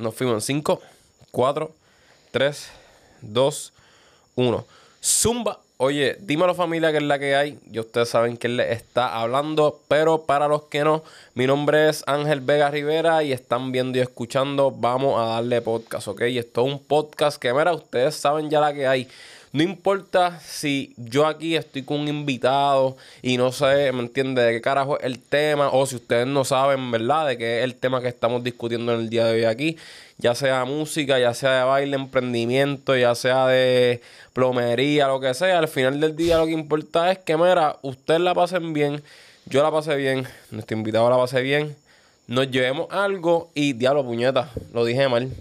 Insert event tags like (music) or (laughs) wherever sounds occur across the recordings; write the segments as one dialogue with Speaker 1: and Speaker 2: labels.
Speaker 1: Nos fuimos en 5, 4, 3, 2, 1. Zumba. Oye, dímelo familia que es la que hay. Y ustedes saben quién le está hablando. Pero para los que no, mi nombre es Ángel Vega Rivera y están viendo y escuchando. Vamos a darle podcast, ¿ok? Y esto es un podcast que, mira, ustedes saben ya la que hay. No importa si yo aquí estoy con un invitado y no sé, ¿me entiende De qué carajo es el tema. O si ustedes no saben, ¿verdad? De qué es el tema que estamos discutiendo en el día de hoy aquí. Ya sea música, ya sea de baile, emprendimiento, ya sea de plomería, lo que sea. Al final del día lo que importa es que, mira, ustedes la pasen bien. Yo la pasé bien. Nuestro invitado la pasé bien. Nos llevemos algo y diablo, puñeta. Lo dije mal.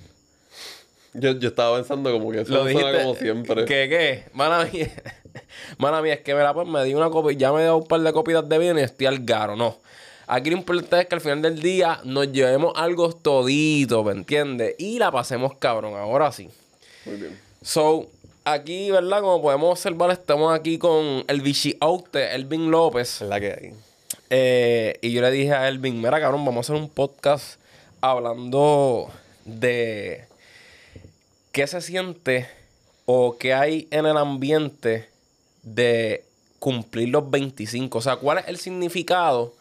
Speaker 2: Yo, yo estaba pensando como que eso
Speaker 1: Lo
Speaker 2: suena
Speaker 1: dijiste.
Speaker 2: como siempre.
Speaker 1: ¿Qué qué? Mala mía. (laughs) Mala mía, es que me la pues me di una copia, ya me dio un par de copitas de vino y estoy al garo, no. Aquí lo importante es que al final del día nos llevemos algo todito, ¿me entiendes? Y la pasemos cabrón, ahora sí.
Speaker 2: Muy bien.
Speaker 1: So, aquí, ¿verdad? Como podemos observar, estamos aquí con el Vichiote, Elvin López.
Speaker 2: Es la que hay.
Speaker 1: Eh, y yo le dije a Elvin, mira cabrón, vamos a hacer un podcast hablando de qué se siente o qué hay en el ambiente de cumplir los 25. O sea, cuál es el significado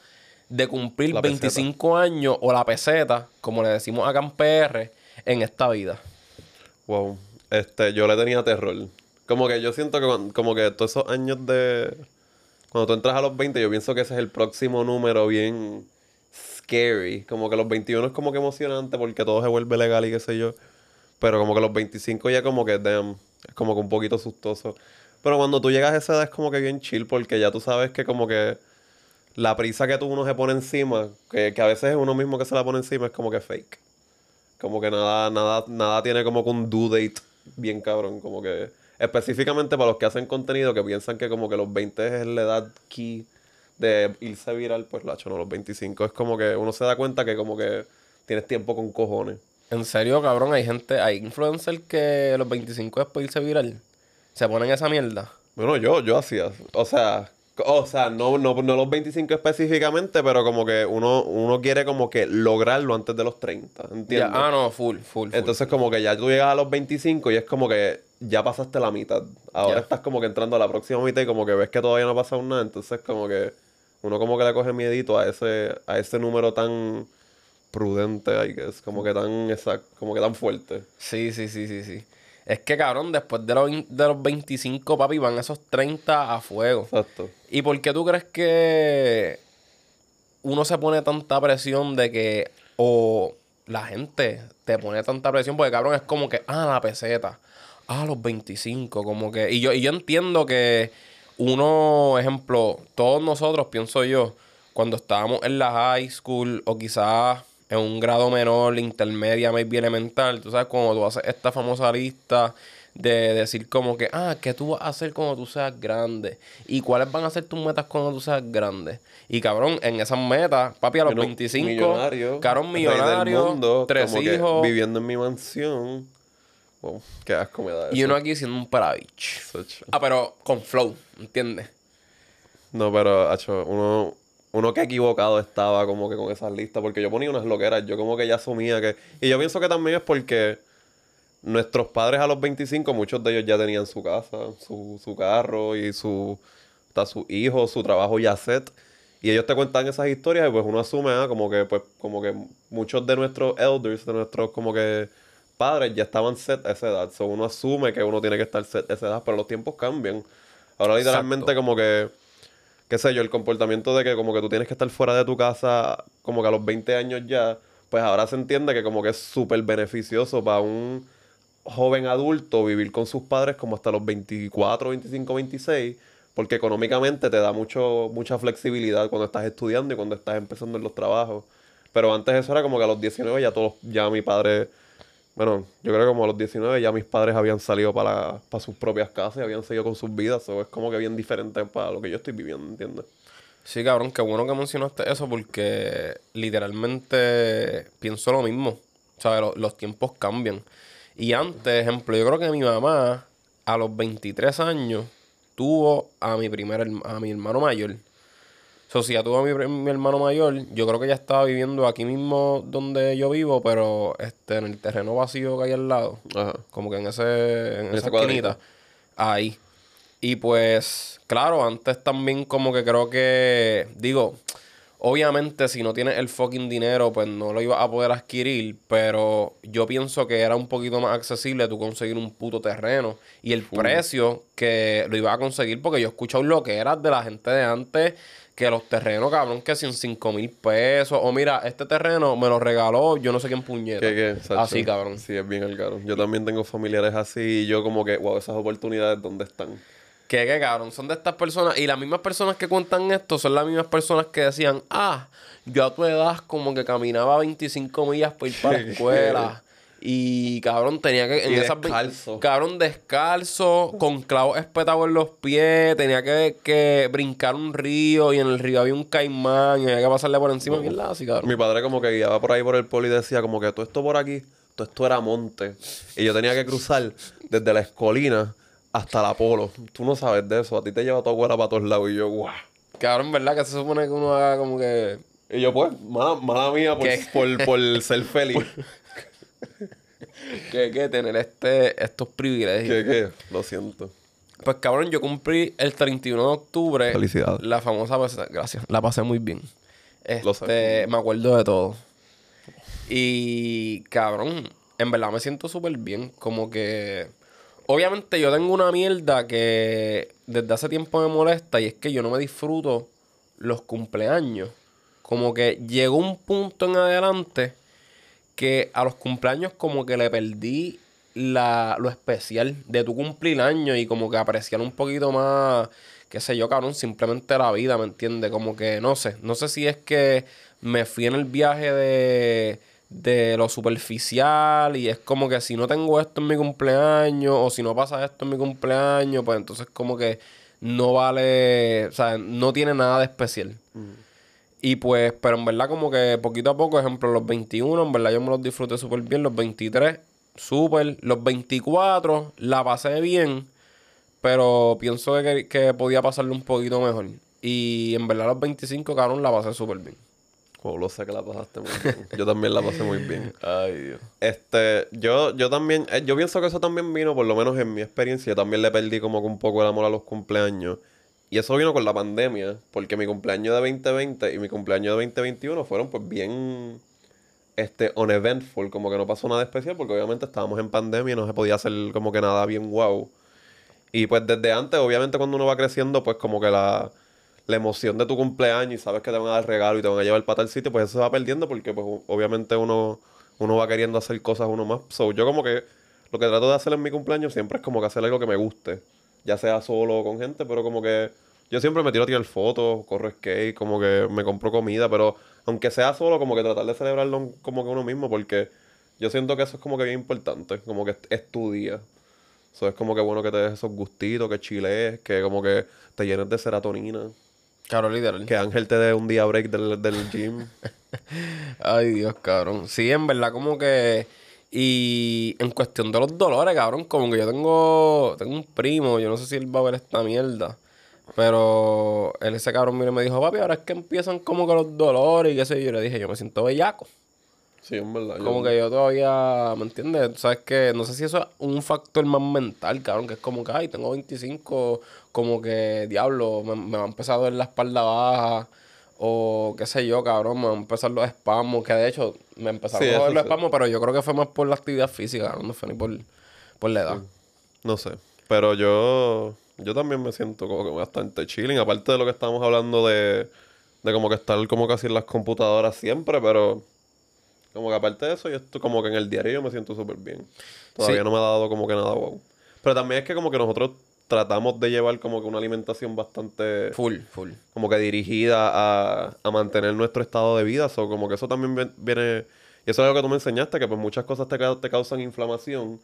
Speaker 1: de cumplir
Speaker 2: La peseta.
Speaker 1: 25 años o la peseta, como le decimos acá en PR, en esta vida.
Speaker 2: Wow. Este, yo le tenía terror. Como que yo siento que como que todos esos años de... Cuando tú entras a los 20, yo pienso que ese es el próximo número bien scary. Como que los 21 es como que emocionante porque todo se vuelve legal y qué sé yo. Pero como que los 25 ya como que, damn, es como que un poquito sustoso. Pero cuando tú llegas a esa edad es como que bien chill porque ya tú sabes que como que la prisa que tú uno se pone encima, que, que a veces es uno mismo que se la pone encima, es como que fake. Como que nada, nada, nada tiene como que un due date bien cabrón. Como que específicamente para los que hacen contenido que piensan que como que los 20 es la edad key de irse viral, pues lacho, no, los 25 es como que uno se da cuenta que como que tienes tiempo con cojones.
Speaker 1: En serio, cabrón, hay gente, hay influencers que los 25 después irse viral. Se ponen esa mierda.
Speaker 2: Bueno, yo, yo hacía, o sea, o sea, no, no, no los 25 específicamente, pero como que uno, uno quiere como que lograrlo antes de los 30,
Speaker 1: Ya,
Speaker 2: ¿entiendes?
Speaker 1: ah, no, full, full. full.
Speaker 2: Entonces como que ya tú llegas a los 25 y es como que ya pasaste la mitad. Ahora
Speaker 1: Ya.
Speaker 2: estás como que entrando a la próxima mitad y como que ves que todavía no ha pasado nada. Entonces como que uno como que le coge miedito a ese, a ese número tan prudente, I guess. Como que tan exacto, como que tan fuerte.
Speaker 1: Sí, sí, sí, sí, sí. Es que, cabrón, después de los, de los 25, papi, van esos 30 a fuego.
Speaker 2: Exacto.
Speaker 1: ¿Y por qué tú crees que uno se pone tanta presión de que, o la gente te pone tanta presión? Porque, cabrón, es como que, ah, la peseta, ah, los 25, como que... Y yo, y yo entiendo que uno, ejemplo, todos nosotros, pienso yo, cuando estábamos en la high school o quizás en un grado menor, intermedia, maybe elemental, tú sabes, cuando tú haces esta famosa lista de decir como que, ah, ¿qué tú vas a hacer cuando tú seas grande? ¿Y cuáles van a ser tus metas cuando tú seas grande? Y cabrón, en esas metas, papi, a los
Speaker 2: Uno
Speaker 1: 25,
Speaker 2: millonario,
Speaker 1: cabrón millonario,
Speaker 2: mundo,
Speaker 1: tres hijos,
Speaker 2: viviendo en mi mansión. Wow, qué asco me da
Speaker 1: y uno aquí siendo un paravich. Ah, pero con flow, ¿entiendes?
Speaker 2: No, pero, hacho, uno, uno que equivocado estaba como que con esas listas, porque yo ponía unas loqueras, yo como que ya asumía que... Y yo pienso que también es porque nuestros padres a los 25, muchos de ellos ya tenían su casa, su, su carro y su, hasta su hijo, su trabajo ya set. Y ellos te cuentan esas historias y pues uno asume, ah, como que, pues, como que muchos de nuestros elders, de nuestros como que padres ya estaban set a esa edad. So uno asume que uno tiene que estar set a esa edad, pero los tiempos cambian. Ahora literalmente
Speaker 1: Exacto.
Speaker 2: como que qué sé yo, el comportamiento de que como que tú tienes que estar fuera de tu casa como que a los 20 años ya, pues ahora se entiende que como que es súper beneficioso para un joven adulto vivir con sus padres como hasta los 24, 25, 26, porque económicamente te da mucho mucha flexibilidad cuando estás estudiando y cuando estás empezando en los trabajos. Pero antes eso era como que a los 19 ya todos, ya mi padre, bueno, yo creo que como a los 19 ya mis padres habían salido para, para sus propias casas y habían seguido con sus vidas. O es como que bien diferente para lo que yo estoy viviendo, ¿entiendes?
Speaker 1: Sí, cabrón, qué bueno que mencionaste eso porque literalmente pienso lo mismo. O sea, lo- los tiempos cambian. Y antes, ejemplo, yo creo que mi mamá a los 23 años tuvo a mi primer a mi hermano mayor. So, si ya tuvo mi, pri- mi hermano mayor, yo creo que ya estaba viviendo aquí mismo donde yo vivo, pero este, en el terreno vacío que hay al lado.
Speaker 2: Ajá.
Speaker 1: Como que en ese, en esa esquinita. Ahí. Y pues, claro, antes también como que creo que, digo, obviamente si no tienes el fucking dinero, pues no lo ibas a poder adquirir, pero yo pienso que era un poquito más accesible tú conseguir un puto terreno y el precio que lo ibas a conseguir, porque yo he escuchado lo que era de la gente de antes, que los terrenos, cabrón, que sin 5 mil pesos, o mira, este terreno me lo regaló yo no sé quién puñeta.
Speaker 2: ¿Qué, qué? Sacho?
Speaker 1: Así, cabrón.
Speaker 2: Sí, es bien el caro. Yo también tengo familiares así y yo como que, wow, esas oportunidades, ¿dónde están?
Speaker 1: Que, que cabrón, son de estas personas. Y las mismas personas que cuentan esto son las mismas personas que decían, ah, yo a tu edad como que caminaba 25 millas para ir para la (laughs) escuela. Y cabrón, tenía que.
Speaker 2: Y
Speaker 1: esas
Speaker 2: descalzo.
Speaker 1: Cabrón, descalzo, con clavos espetados en los pies. Tenía que, que brincar un río y en el río había un caimán y había que pasarle por encima. Mierda, así, cabrón.
Speaker 2: Mi padre como que guiaba por ahí por el polo y decía como que todo esto por aquí, todo esto era monte. Y yo tenía que cruzar desde la escolina hasta la polo. Tú no sabes de eso. A ti te lleva tu abuela para todos lados. Y yo, guau.
Speaker 1: Cabrón, ¿verdad? Que se supone que uno haga como que.
Speaker 2: Y yo, pues, mala, mala mía por, por, por ser feliz. (laughs)
Speaker 1: Que, que tener este, estos privilegios.
Speaker 2: ¿Qué, qué? Lo siento.
Speaker 1: Pues cabrón, yo cumplí el 31 de octubre.
Speaker 2: Felicidades.
Speaker 1: La famosa. Gracias. La pasé muy bien.
Speaker 2: Lo
Speaker 1: Este,
Speaker 2: sé.
Speaker 1: me acuerdo de todo. Y cabrón, en verdad me siento súper bien. Como que. Obviamente yo tengo una mierda que desde hace tiempo me molesta y es que yo no me disfruto los cumpleaños. Como que llegó un punto en adelante que a los cumpleaños como que le perdí la, lo especial de tu cumplir año y como que apreciar un poquito más, qué sé yo, cabrón, simplemente la vida, ¿me entiendes? Como que no sé, no sé si es que me fui en el viaje de, de lo superficial y es como que si no tengo esto en mi cumpleaños o si no pasa esto en mi cumpleaños, pues entonces como que no vale, o sea, no tiene nada de especial. Y pues, pero en verdad como que poquito a poco, ejemplo, los 21, en verdad yo me los disfruté súper bien, los 23, súper, los 24, la pasé bien, pero pienso que, que podía pasarle un poquito mejor. Y en verdad los 25, cabrón, la pasé súper bien.
Speaker 2: Lo sé que la pasaste muy bien. Yo también la pasé muy bien. (laughs)
Speaker 1: Ay, Dios.
Speaker 2: Este, yo, yo también, eh, yo pienso que eso también vino, por lo menos en mi experiencia, yo también le perdí como que un poco el amor a los cumpleaños. Y eso vino con la pandemia, porque mi cumpleaños de 2020 y mi cumpleaños de 2021 fueron pues bien, este, uneventful, como que no pasó nada especial, porque obviamente estábamos en pandemia y no se podía hacer como que nada bien wow. Y pues desde antes, obviamente cuando uno va creciendo, pues como que la, la emoción de tu cumpleaños y sabes que te van a dar regalo y te van a llevar para tal sitio, pues eso se va perdiendo porque pues obviamente uno, uno va queriendo hacer cosas uno más. So, yo como que lo que trato de hacer en mi cumpleaños siempre es como que hacer algo que me guste. Ya sea solo o con gente, pero como que yo siempre me tiro a tirar fotos, corro skate, como que me compro comida, pero aunque sea solo, como que tratar de celebrarlo como que uno mismo, porque yo siento que eso es como que bien importante, como que es, tu día. Eso es como que bueno que te des esos gustitos, que chilees, que como que te llenes de serotonina.
Speaker 1: Cabrón, literal.
Speaker 2: Que Ángel te dé un día break del, del gym. (laughs)
Speaker 1: Ay, Dios, cabrón. Sí, en verdad, como que. Y en cuestión de los dolores, cabrón, como que yo tengo. Tengo un primo, yo no sé si él va a ver esta mierda. Pero él, ese cabrón, mire, me dijo, papi, ahora es que empiezan como que los dolores y qué sé yo. Yo le dije, yo me siento bellaco.
Speaker 2: Sí, en verdad.
Speaker 1: Como que yo todavía, ¿me entiendes? Sabes que no sé si eso es un factor más mental, cabrón, que es como que, ay, tengo 25, como que, diablo, me, me va a empezar a doler la espalda baja, o qué sé yo, cabrón, me van a empezar los espasmos, que de hecho me empezaron
Speaker 2: Sí,
Speaker 1: a
Speaker 2: eso
Speaker 1: los
Speaker 2: sí.
Speaker 1: espasmos, pero yo creo que fue más por la actividad física, cabrón, no fue ni por, por la edad.
Speaker 2: No sé. Pero yo, yo también me siento como que bastante chilling. Aparte de lo que estamos hablando de, de como que estar como casi en las computadoras siempre, pero como que aparte de eso, yo estoy como que en el diario yo me siento súper bien. Todavía
Speaker 1: Sí.
Speaker 2: no me ha dado como que nada wow. Pero también es que como que nosotros tratamos de llevar como que una alimentación bastante
Speaker 1: Full, full.
Speaker 2: como que dirigida a, a mantener nuestro estado de vida. So, como que eso también vi- viene... Y eso es algo que tú me enseñaste, que pues muchas cosas te, te causan inflamación.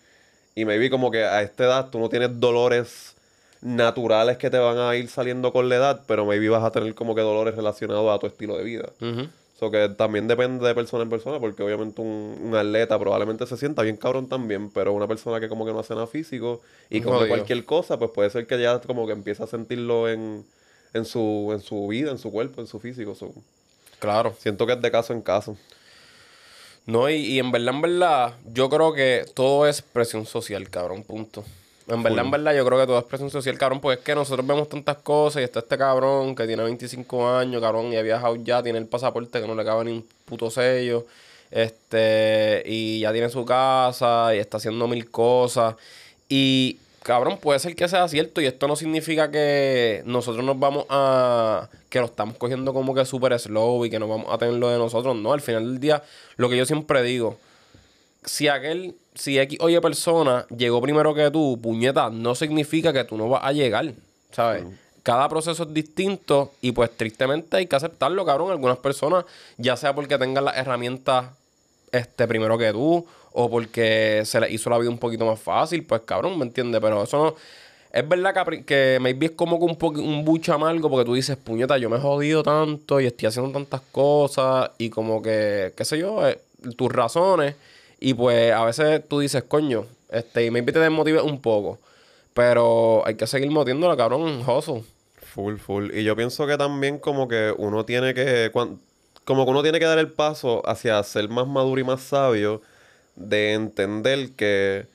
Speaker 2: Y maybe como que a esta edad tú no tienes dolores naturales que te van a ir saliendo con la edad, pero maybe vas a tener como que dolores relacionados a tu estilo de vida. So que también depende de persona en persona, porque obviamente un, un atleta probablemente se sienta bien cabrón también, pero una persona que como que no hace nada físico y
Speaker 1: Jodido.
Speaker 2: cualquier cosa, pues puede ser que ya como que empiece a sentirlo en, en su, en su vida, en su cuerpo, en su físico. so,
Speaker 1: Claro.
Speaker 2: siento que es de caso en caso.
Speaker 1: No, y, y en verdad, en verdad, yo creo que todo es presión social, cabrón, punto. En verdad, en verdad, yo creo que todo es presión social, cabrón, porque es que nosotros vemos tantas cosas y está este cabrón que tiene 25 años, cabrón, y ha viajado ya, tiene el pasaporte que no le cabe ni un puto sello, este, y ya tiene su casa y está haciendo mil cosas. Y, cabrón, puede ser que sea cierto y esto no significa que nosotros nos vamos a... que lo estamos cogiendo como que súper slow y que no vamos a tener lo de nosotros. No, al final del día, lo que yo siempre digo, si aquel, si X oye persona llegó primero que tú, puñeta, no significa que tú no vas a llegar, ¿sabes? Cada proceso es distinto y pues tristemente hay que aceptarlo, cabrón. Algunas personas, ya sea porque tengan las herramientas este, primero que tú o porque se les hizo la vida un poquito más fácil, pues cabrón, ¿me entiendes? Pero eso no... Es verdad que, que maybe es como que un, poqu- un bucho amargo porque tú dices, puñeta, yo me he jodido tanto y estoy haciendo tantas cosas y como que, qué sé yo, eh, tus razones. Y pues a veces tú dices, coño, este, y maybe te desmotives un poco. Pero hay que seguir motiéndola, cabrón, hustle.
Speaker 2: Full, full. Y yo pienso que también como que uno tiene que... como que uno tiene que dar el paso hacia ser más maduro y más sabio de entender que...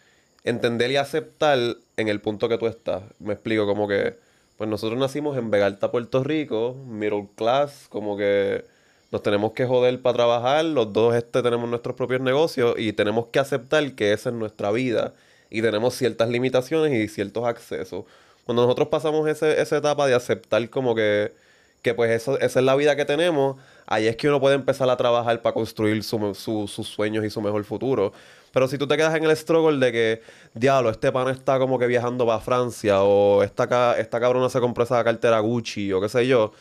Speaker 2: Entender y aceptar en el punto que tú estás. Me explico, como que... Pues nosotros nacimos en Vegalta, Puerto Rico, middle class, como que nos tenemos que joder para trabajar, los dos este tenemos nuestros propios negocios y tenemos que aceptar que esa es nuestra vida y tenemos ciertas limitaciones y ciertos accesos. Cuando nosotros pasamos ese- esa etapa de aceptar como que, que pues eso, esa es la vida que tenemos, ahí es que uno puede empezar a trabajar para construir su- su- sus sueños y su mejor futuro. Pero si tú te quedas en el struggle de que, diablo, este pana está como que viajando para Francia, o esta, esta cabrona se compró esa cartera Gucci, o qué sé yo,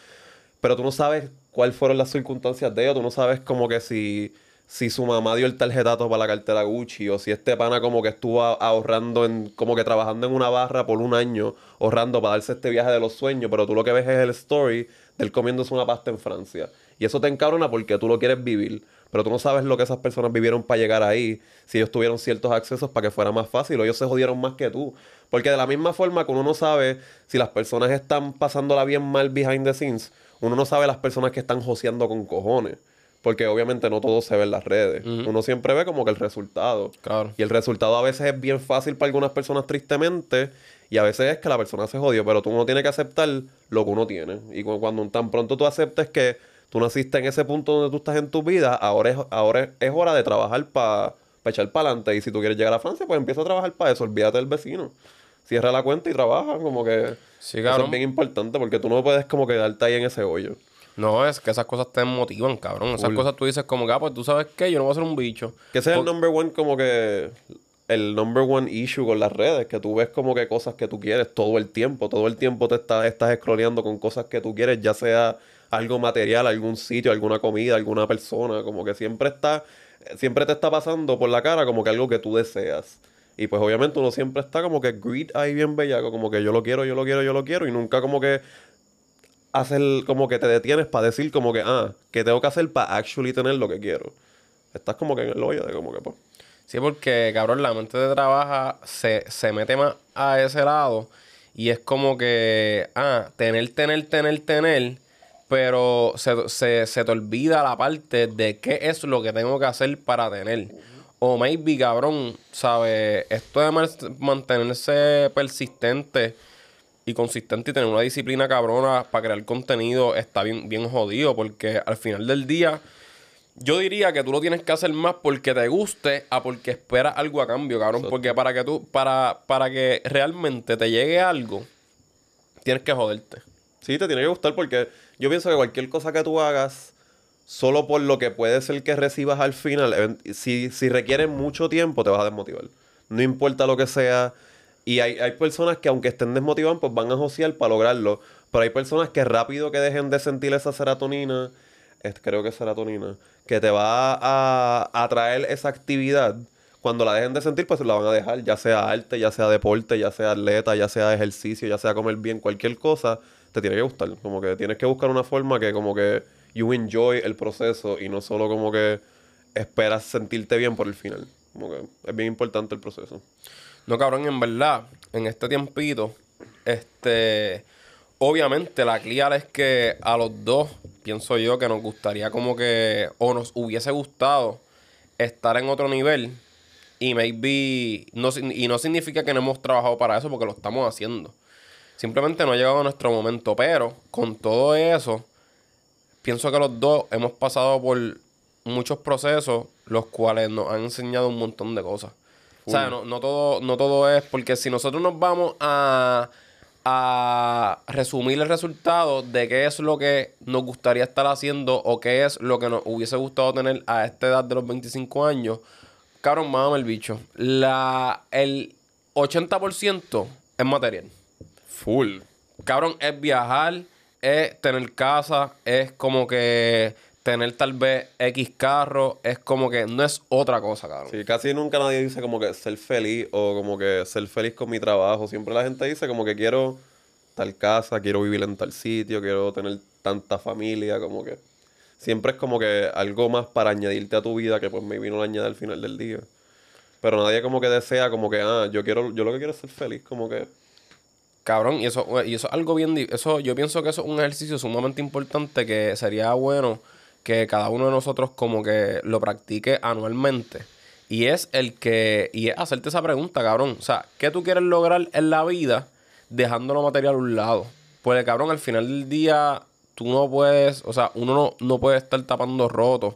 Speaker 2: pero tú no sabes cuáles fueron las circunstancias de ellos, tú no sabes como que si, si su mamá dio el tarjetazo para la cartera Gucci, o si este pana como que estuvo ahorrando, en, como que trabajando en una barra por un año, ahorrando para darse este viaje de los sueños, pero tú lo que ves es el story de él comiéndose una pasta en Francia. Y eso te encabrona porque tú lo quieres vivir, pero tú no sabes lo que esas personas vivieron para llegar ahí, si ellos tuvieron ciertos accesos para que fuera más fácil, o ellos se jodieron más que tú. Porque de la misma forma que uno no sabe si las personas están pasándola bien mal behind the scenes, uno no sabe las personas que están joseando con cojones. Porque obviamente no todo se ve en las redes. Uno siempre ve como que el resultado.
Speaker 1: Claro.
Speaker 2: Y el resultado a veces es bien fácil para algunas personas tristemente. Y a veces es que la persona se jodió. Pero tú no tienes que aceptar lo que uno tiene. Y cu- cuando tan pronto tú aceptes que tú naciste en ese punto donde tú estás en tu vida, ahora es, ahora es, es hora de trabajar para echar para adelante. Y si tú quieres llegar a Francia, pues empieza a trabajar para eso. Olvídate del vecino. Cierra la cuenta y trabaja. Como que
Speaker 1: Sí,
Speaker 2: eso es bien importante porque tú no puedes como quedarte ahí en ese hoyo.
Speaker 1: No, es que esas cosas te motivan, cabrón. Esas cosas tú dices como que, ah, pues tú sabes qué, yo no voy a ser un bicho.
Speaker 2: Que ese es el number one como que el number one issue con las redes, que tú ves como que cosas que tú quieres todo el tiempo, todo el tiempo te estás, estás scrolleando con cosas que tú quieres, ya sea algo material, algún sitio, alguna comida, alguna persona, como que siempre está, siempre te está pasando por la cara como que algo que tú deseas. Y pues obviamente uno siempre está como que greed ahí bien bellaco, como que yo lo quiero, yo lo quiero, yo lo quiero, y nunca como que hacer como que te detienes para decir como que, ah, ¿qué tengo que hacer para actually tener lo que quiero? Estás como que en el hoyo de como que, pues,
Speaker 1: Sí, porque, cabrón, la mente de trabaja se, se mete más a ese lado y es como que, ah, tener, tener, tener, tener, pero se, se, se te olvida la parte de qué es lo que tengo que hacer para tener. O maybe, cabrón, ¿sabes? Esto de man- mantenerse persistente y consistente y tener una disciplina cabrona para crear contenido está bien, bien jodido porque al final del día yo diría que tú lo tienes que hacer más porque te guste a porque esperas algo a cambio, cabrón.
Speaker 2: Exacto.
Speaker 1: Porque para que tú, para, para que realmente te llegue algo, tienes que joderte.
Speaker 2: Sí, te tiene que gustar porque yo pienso que cualquier cosa que tú hagas, solo por lo que puede ser que recibas al final, si, si requiere mucho tiempo, te vas a desmotivar. No importa lo que sea. Y hay, hay personas que aunque estén desmotivadas, pues van a josear para lograrlo. Pero hay personas que rápido que dejen de sentir esa serotonina, creo que es serotonina, que te va a, a traer esa actividad. Cuando la dejen de sentir, pues la van a dejar, ya sea arte, ya sea deporte, ya sea atleta, ya sea ejercicio, ya sea comer bien, cualquier cosa, te tiene que gustar. Como que tienes que buscar una forma que como que you enjoy el proceso y no solo como que esperas sentirte bien por el final. Como que es bien importante el proceso.
Speaker 1: No, cabrón, en verdad, en este tiempito, este, Obviamente, la clear es que a los dos, pienso yo, que nos gustaría como que, o nos hubiese gustado estar en otro nivel. Y maybe, no, y no significa que no hemos trabajado para eso, porque lo estamos haciendo. Simplemente no ha llegado nuestro momento. Pero con todo eso, pienso que los dos hemos pasado por muchos procesos, los cuales nos han enseñado un montón de cosas. O sea, no, no todo, no todo es porque si nosotros nos vamos a, a resumir el resultado de qué es lo que nos gustaría estar haciendo o qué es lo que nos hubiese gustado tener a esta edad de los 25 años, cabrón, mámame el bicho. La, el 80% es material.
Speaker 2: Full.
Speaker 1: Cabrón, es viajar, es tener casa, es como que tener tal vez X carro, es como que no es otra cosa, cabrón.
Speaker 2: Sí, casi nunca nadie dice como que ser feliz o como que ser feliz con mi trabajo. Siempre la gente dice como que quiero tal casa, quiero vivir en tal sitio, quiero tener tanta familia, como que siempre es como que algo más para añadirte a tu vida que pues me vino a añadir al final del día. Pero nadie como que desea como que, ah, yo quiero, yo lo que quiero es ser feliz, como que
Speaker 1: Cabrón, y eso, y es algo bien, eso, yo pienso que eso es un ejercicio sumamente importante que sería bueno que cada uno de nosotros como que lo practique anualmente. Y es el que, y es hacerte esa pregunta, cabrón. O sea, ¿qué tú quieres lograr en la vida dejando lo material a un lado? Pues, cabrón, al final del día, tú no puedes, o sea, uno no, no puede estar tapando rotos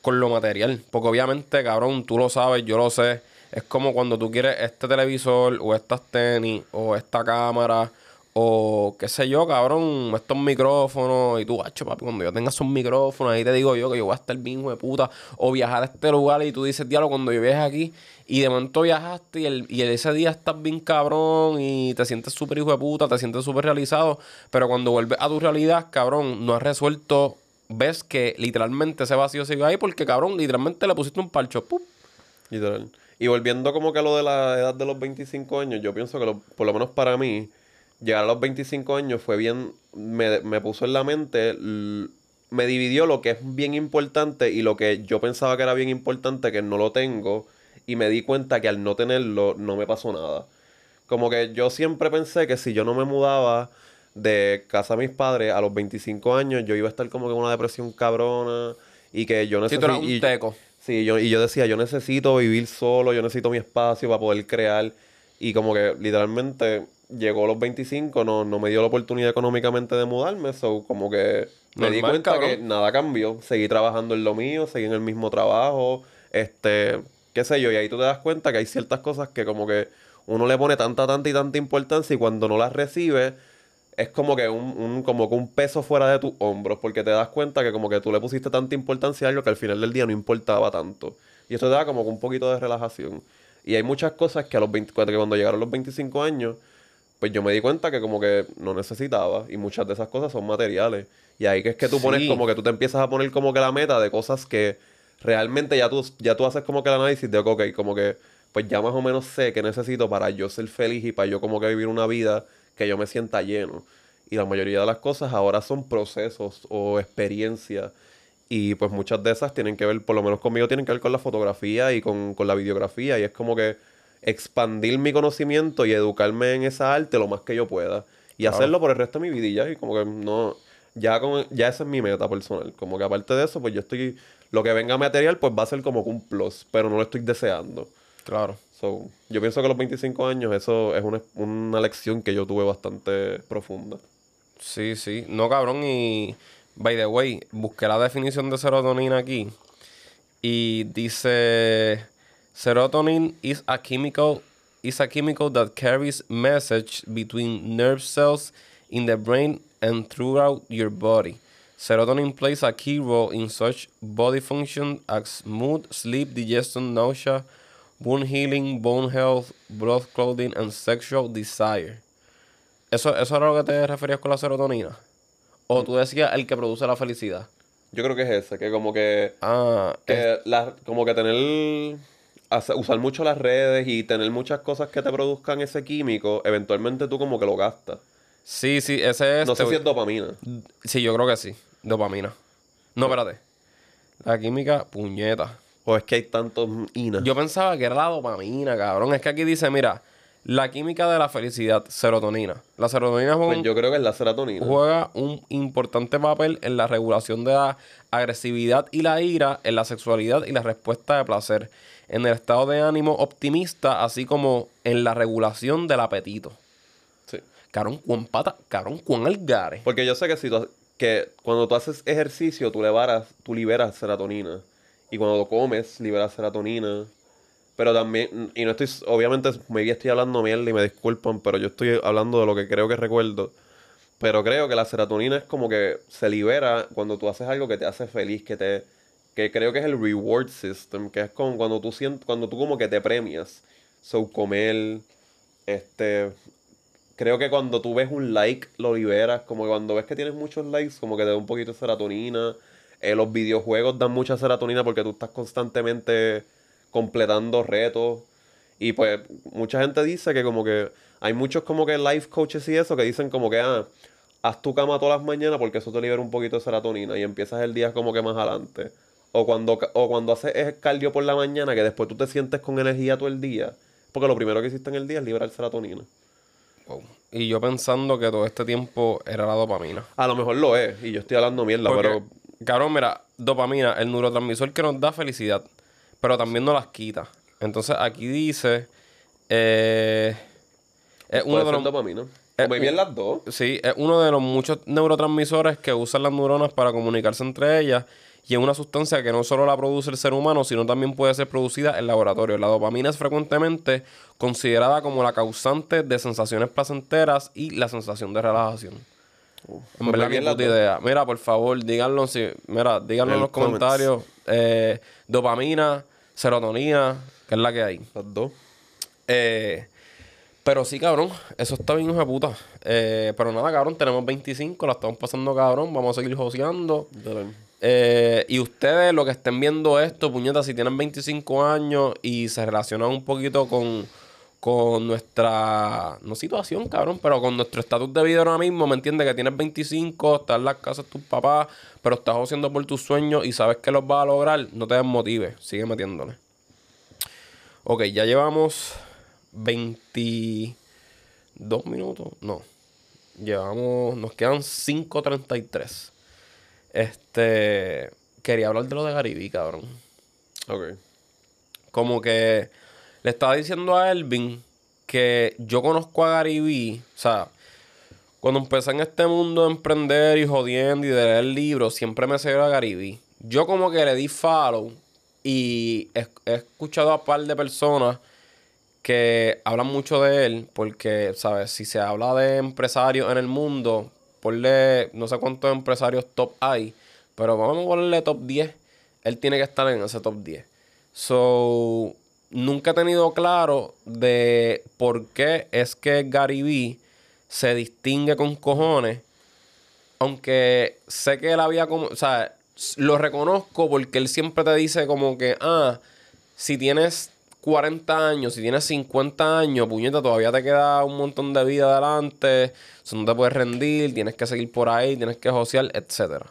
Speaker 1: con lo material. Porque obviamente, cabrón, tú lo sabes, yo lo sé. Es como cuando tú quieres este televisor o estas tenis o esta cámara o qué sé yo, cabrón, estos micrófonos y tú, hacho, papi, cuando yo tenga esos micrófonos, ahí te digo yo que yo voy a estar bien, hijo de puta, o viajar a este lugar y tú dices, diablo, cuando yo viaje aquí y de momento viajaste y, el, y ese día estás bien cabrón y te sientes súper hijo de puta, te sientes súper realizado, pero cuando vuelves a tu realidad, cabrón, no has resuelto, ves que literalmente ese vacío sigue ahí porque, cabrón, literalmente le pusiste un parcho, ¡pup!
Speaker 2: Literal. Y volviendo como que a lo de la edad de los 25 años, yo pienso que lo- por lo menos para mí, llegar a los 25 años fue bien, me, me puso en la mente, me dividió lo que es bien importante y lo que yo pensaba que era bien importante, que no lo tengo, y me di cuenta que al no tenerlo no me pasó nada. Como que yo siempre pensé que si yo no me mudaba de casa de mis padres a los 25 años, yo iba a estar como que en una depresión cabrona y que yo
Speaker 1: tú eras un teco.
Speaker 2: Sí, yo, y yo decía, yo necesito vivir solo, yo necesito mi espacio para poder crear. Y como que literalmente llegó a los 25, no, no me dio la oportunidad económicamente de mudarme. So, como que me di cuenta
Speaker 1: cabrón.
Speaker 2: que nada cambió. Seguí trabajando en lo mío, seguí en el mismo trabajo, este, qué sé yo. Y ahí tú te das cuenta que hay ciertas cosas que como que uno le pone tanta, tanta y tanta importancia y cuando no las recibe es como que un, un- como que un peso fuera de tus hombros, porque te das cuenta que como que tú le pusiste tanta importancia a algo que al final del día no importaba tanto. Y esto te da como que un poquito de relajación. Y hay muchas cosas que a los 20 cuando, que cuando llegaron los 25 años, pues yo me di cuenta que como que no necesitaba. Y muchas de esas cosas son materiales. Y ahí que es que tú pones
Speaker 1: Sí.
Speaker 2: como que tú te empiezas a poner como que la meta de cosas que realmente ya tú, ya tú haces como que el análisis de, ok, como que pues ya más o menos sé qué necesito para yo ser feliz y para yo como que vivir una vida que yo me sienta lleno. Y la mayoría de las cosas ahora son procesos o experiencias. Y pues muchas de esas tienen que ver, por lo menos conmigo, tienen que ver con la fotografía y con, con la videografía. Y es como que expandir mi conocimiento y educarme en esa arte lo más que yo pueda. Y
Speaker 1: Claro.
Speaker 2: hacerlo por el resto de mi vida y ya. Y como que no... Ya, con, ya esa es mi meta personal. Como que aparte de eso, pues yo estoy... Lo que venga material, pues va a ser como un plus. Pero no lo estoy deseando.
Speaker 1: Claro.
Speaker 2: So, yo pienso que a los 25 años eso es una, una lección que yo tuve bastante profunda.
Speaker 1: Sí, sí. No, cabrón. Y, by the way, busqué la definición de serotonina aquí. Y dice, serotonin is a chemical, is a chemical that carries message between nerve cells in the brain and throughout your body. Serotonin plays a key role in such body function as mood, sleep, digestion, nausea, wound healing, bone health, blood clothing, and sexual desire. ¿Eso, ¿Eso era lo que te referías con la serotonina? ¿O tú decías el que produce la felicidad?
Speaker 2: Yo creo que es ese, que como que,
Speaker 1: Ah, es-
Speaker 2: que la- como que tener, usar mucho las redes y tener muchas cosas que te produzcan ese químico, eventualmente tú como que lo gastas.
Speaker 1: sí, sí, ese es...
Speaker 2: No sé
Speaker 1: te-
Speaker 2: si es dopamina.
Speaker 1: Sí, yo creo que sí. Dopamina. No, espérate. La química, puñeta.
Speaker 2: O es que hay tantos INA.
Speaker 1: Yo pensaba que era la dopamina, cabrón. Es que aquí dice, mira, la química de la felicidad, serotonina. La serotonina juega,
Speaker 2: Pues
Speaker 1: un,
Speaker 2: yo creo que es la serotonina.
Speaker 1: juega un importante papel en la regulación de la agresividad y la ira, en la sexualidad y la respuesta de placer, en el estado de ánimo optimista, así como en la regulación del apetito.
Speaker 2: Sí.
Speaker 1: Cabrón, cuán pata, cabrón, cuán algare.
Speaker 2: Porque yo sé que, si tú- que cuando tú haces ejercicio, tú liberas, tú liberas serotonina. Y cuando comes, liberas serotonina. Pero también, y no estoy, obviamente, maybe estoy hablando mierda y me disculpan, pero yo estoy hablando de lo que creo que recuerdo. Pero creo que la serotonina es como que se libera cuando tú haces algo que te hace feliz, que te, que creo que es el reward system, que es como cuando tú sientes, cuando tú como que te premias. So, comer, este, creo que cuando tú ves un like lo liberas, como cuando ves que tienes muchos likes, como que te da un poquito de serotonina. Eh, los videojuegos dan mucha serotonina porque tú estás constantemente completando retos. Y pues mucha gente dice que como que hay muchos como que life coaches y eso que dicen como que ah, haz tu cama todas las mañanas porque eso te libera un poquito de serotonina y empiezas el día como que más adelante. O cuando, o cuando haces cardio por la mañana que después tú te sientes con energía todo el día. Porque lo primero que hiciste en el día es liberar serotonina.
Speaker 1: Wow. Y yo pensando que todo este tiempo era la dopamina.
Speaker 2: A lo mejor lo es, y yo estoy hablando mierda,
Speaker 1: Porque,
Speaker 2: pero
Speaker 1: cabrón, mira, dopamina, el neurotransmisor que nos da felicidad, pero también nos las quita. Entonces aquí dice, eh, es uno de
Speaker 2: ser
Speaker 1: los,
Speaker 2: dopamina.
Speaker 1: eh,
Speaker 2: O maybe en las dos.
Speaker 1: sí, es uno de los muchos neurotransmisores que usan las neuronas para comunicarse entre ellas y es una sustancia que no solo la produce el ser humano, sino también puede ser producida en laboratorio. La dopamina es frecuentemente considerada como la causante de sensaciones placenteras y la sensación de relajación. En verdad, ni puta idea. Mira, por favor, díganlo, si, mira, díganlo en los
Speaker 2: comments.
Speaker 1: comentarios. eh, dopamina, serotonina, que es la que hay.
Speaker 2: Las dos.
Speaker 1: Eh, pero sí, cabrón, eso está bien, hijo de puta. Eh, pero nada, cabrón, tenemos 25, la estamos pasando, cabrón. Vamos a seguir joseando.
Speaker 2: Literal.
Speaker 1: y ustedes, lo que estén viendo esto, puñetas, si tienen 25 años y se relacionan un poquito con, con nuestra, no situación, cabrón, pero con nuestro estatus de vida ahora mismo, ¿me entiendes? Que tienes 25, estás en las casas de tus papás, pero estás haciendo por tus sueños y sabes que los vas a lograr, no te desmotives, sigue metiéndole. Ok, ya llevamos 22 minutos, no, llevamos, nos quedan 5.33. Este, quería hablar de lo de Garibí, cabrón.
Speaker 2: Ok.
Speaker 1: Como que le estaba diciendo a Elvin que yo conozco a Garibí, o sea, cuando empecé en este mundo de emprender y jodiendo y de leer libros, siempre me seguía a Garibí. Yo como que le di follow y he, he escuchado a un par de personas que hablan mucho de él porque, ¿sabes? Si se habla de empresarios en el mundo, ponle no sé cuántos empresarios top hay, pero vamos a ponerle top 10. Él tiene que estar en ese top 10. So, nunca he tenido claro de por qué es que Gary Vee se distingue con cojones. Aunque sé que él había como. O sea, lo reconozco porque él siempre te dice como que, ah, si tienes 40 años, si tienes 50 años, puñeta, todavía te queda un montón de vida adelante. So, no te puedes rendir, tienes que seguir por ahí, tienes que josear, etcétera.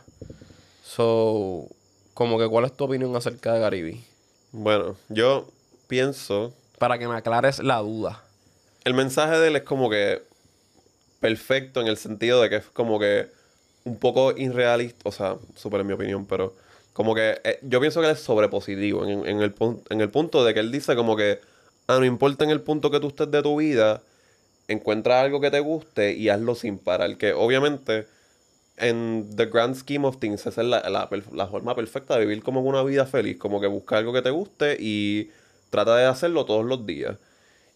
Speaker 1: So, como que, ¿cuál es tu opinión acerca de Gary Vee?
Speaker 2: Bueno, yo pienso.
Speaker 1: Para que me aclares la duda.
Speaker 2: El mensaje de él es como que perfecto en el sentido de que es como que un poco irrealista, o sea, súper en mi opinión, pero como que eh, yo pienso que él es sobrepositivo en, en el, en el punto de que él dice como que, ah, no importa en el punto que tú estés de tu vida, encuentra algo que te guste y hazlo sin parar, que obviamente en the grand scheme of things esa es la, la la forma perfecta de vivir como una vida feliz, como que busca algo que te guste y trata de hacerlo todos los días.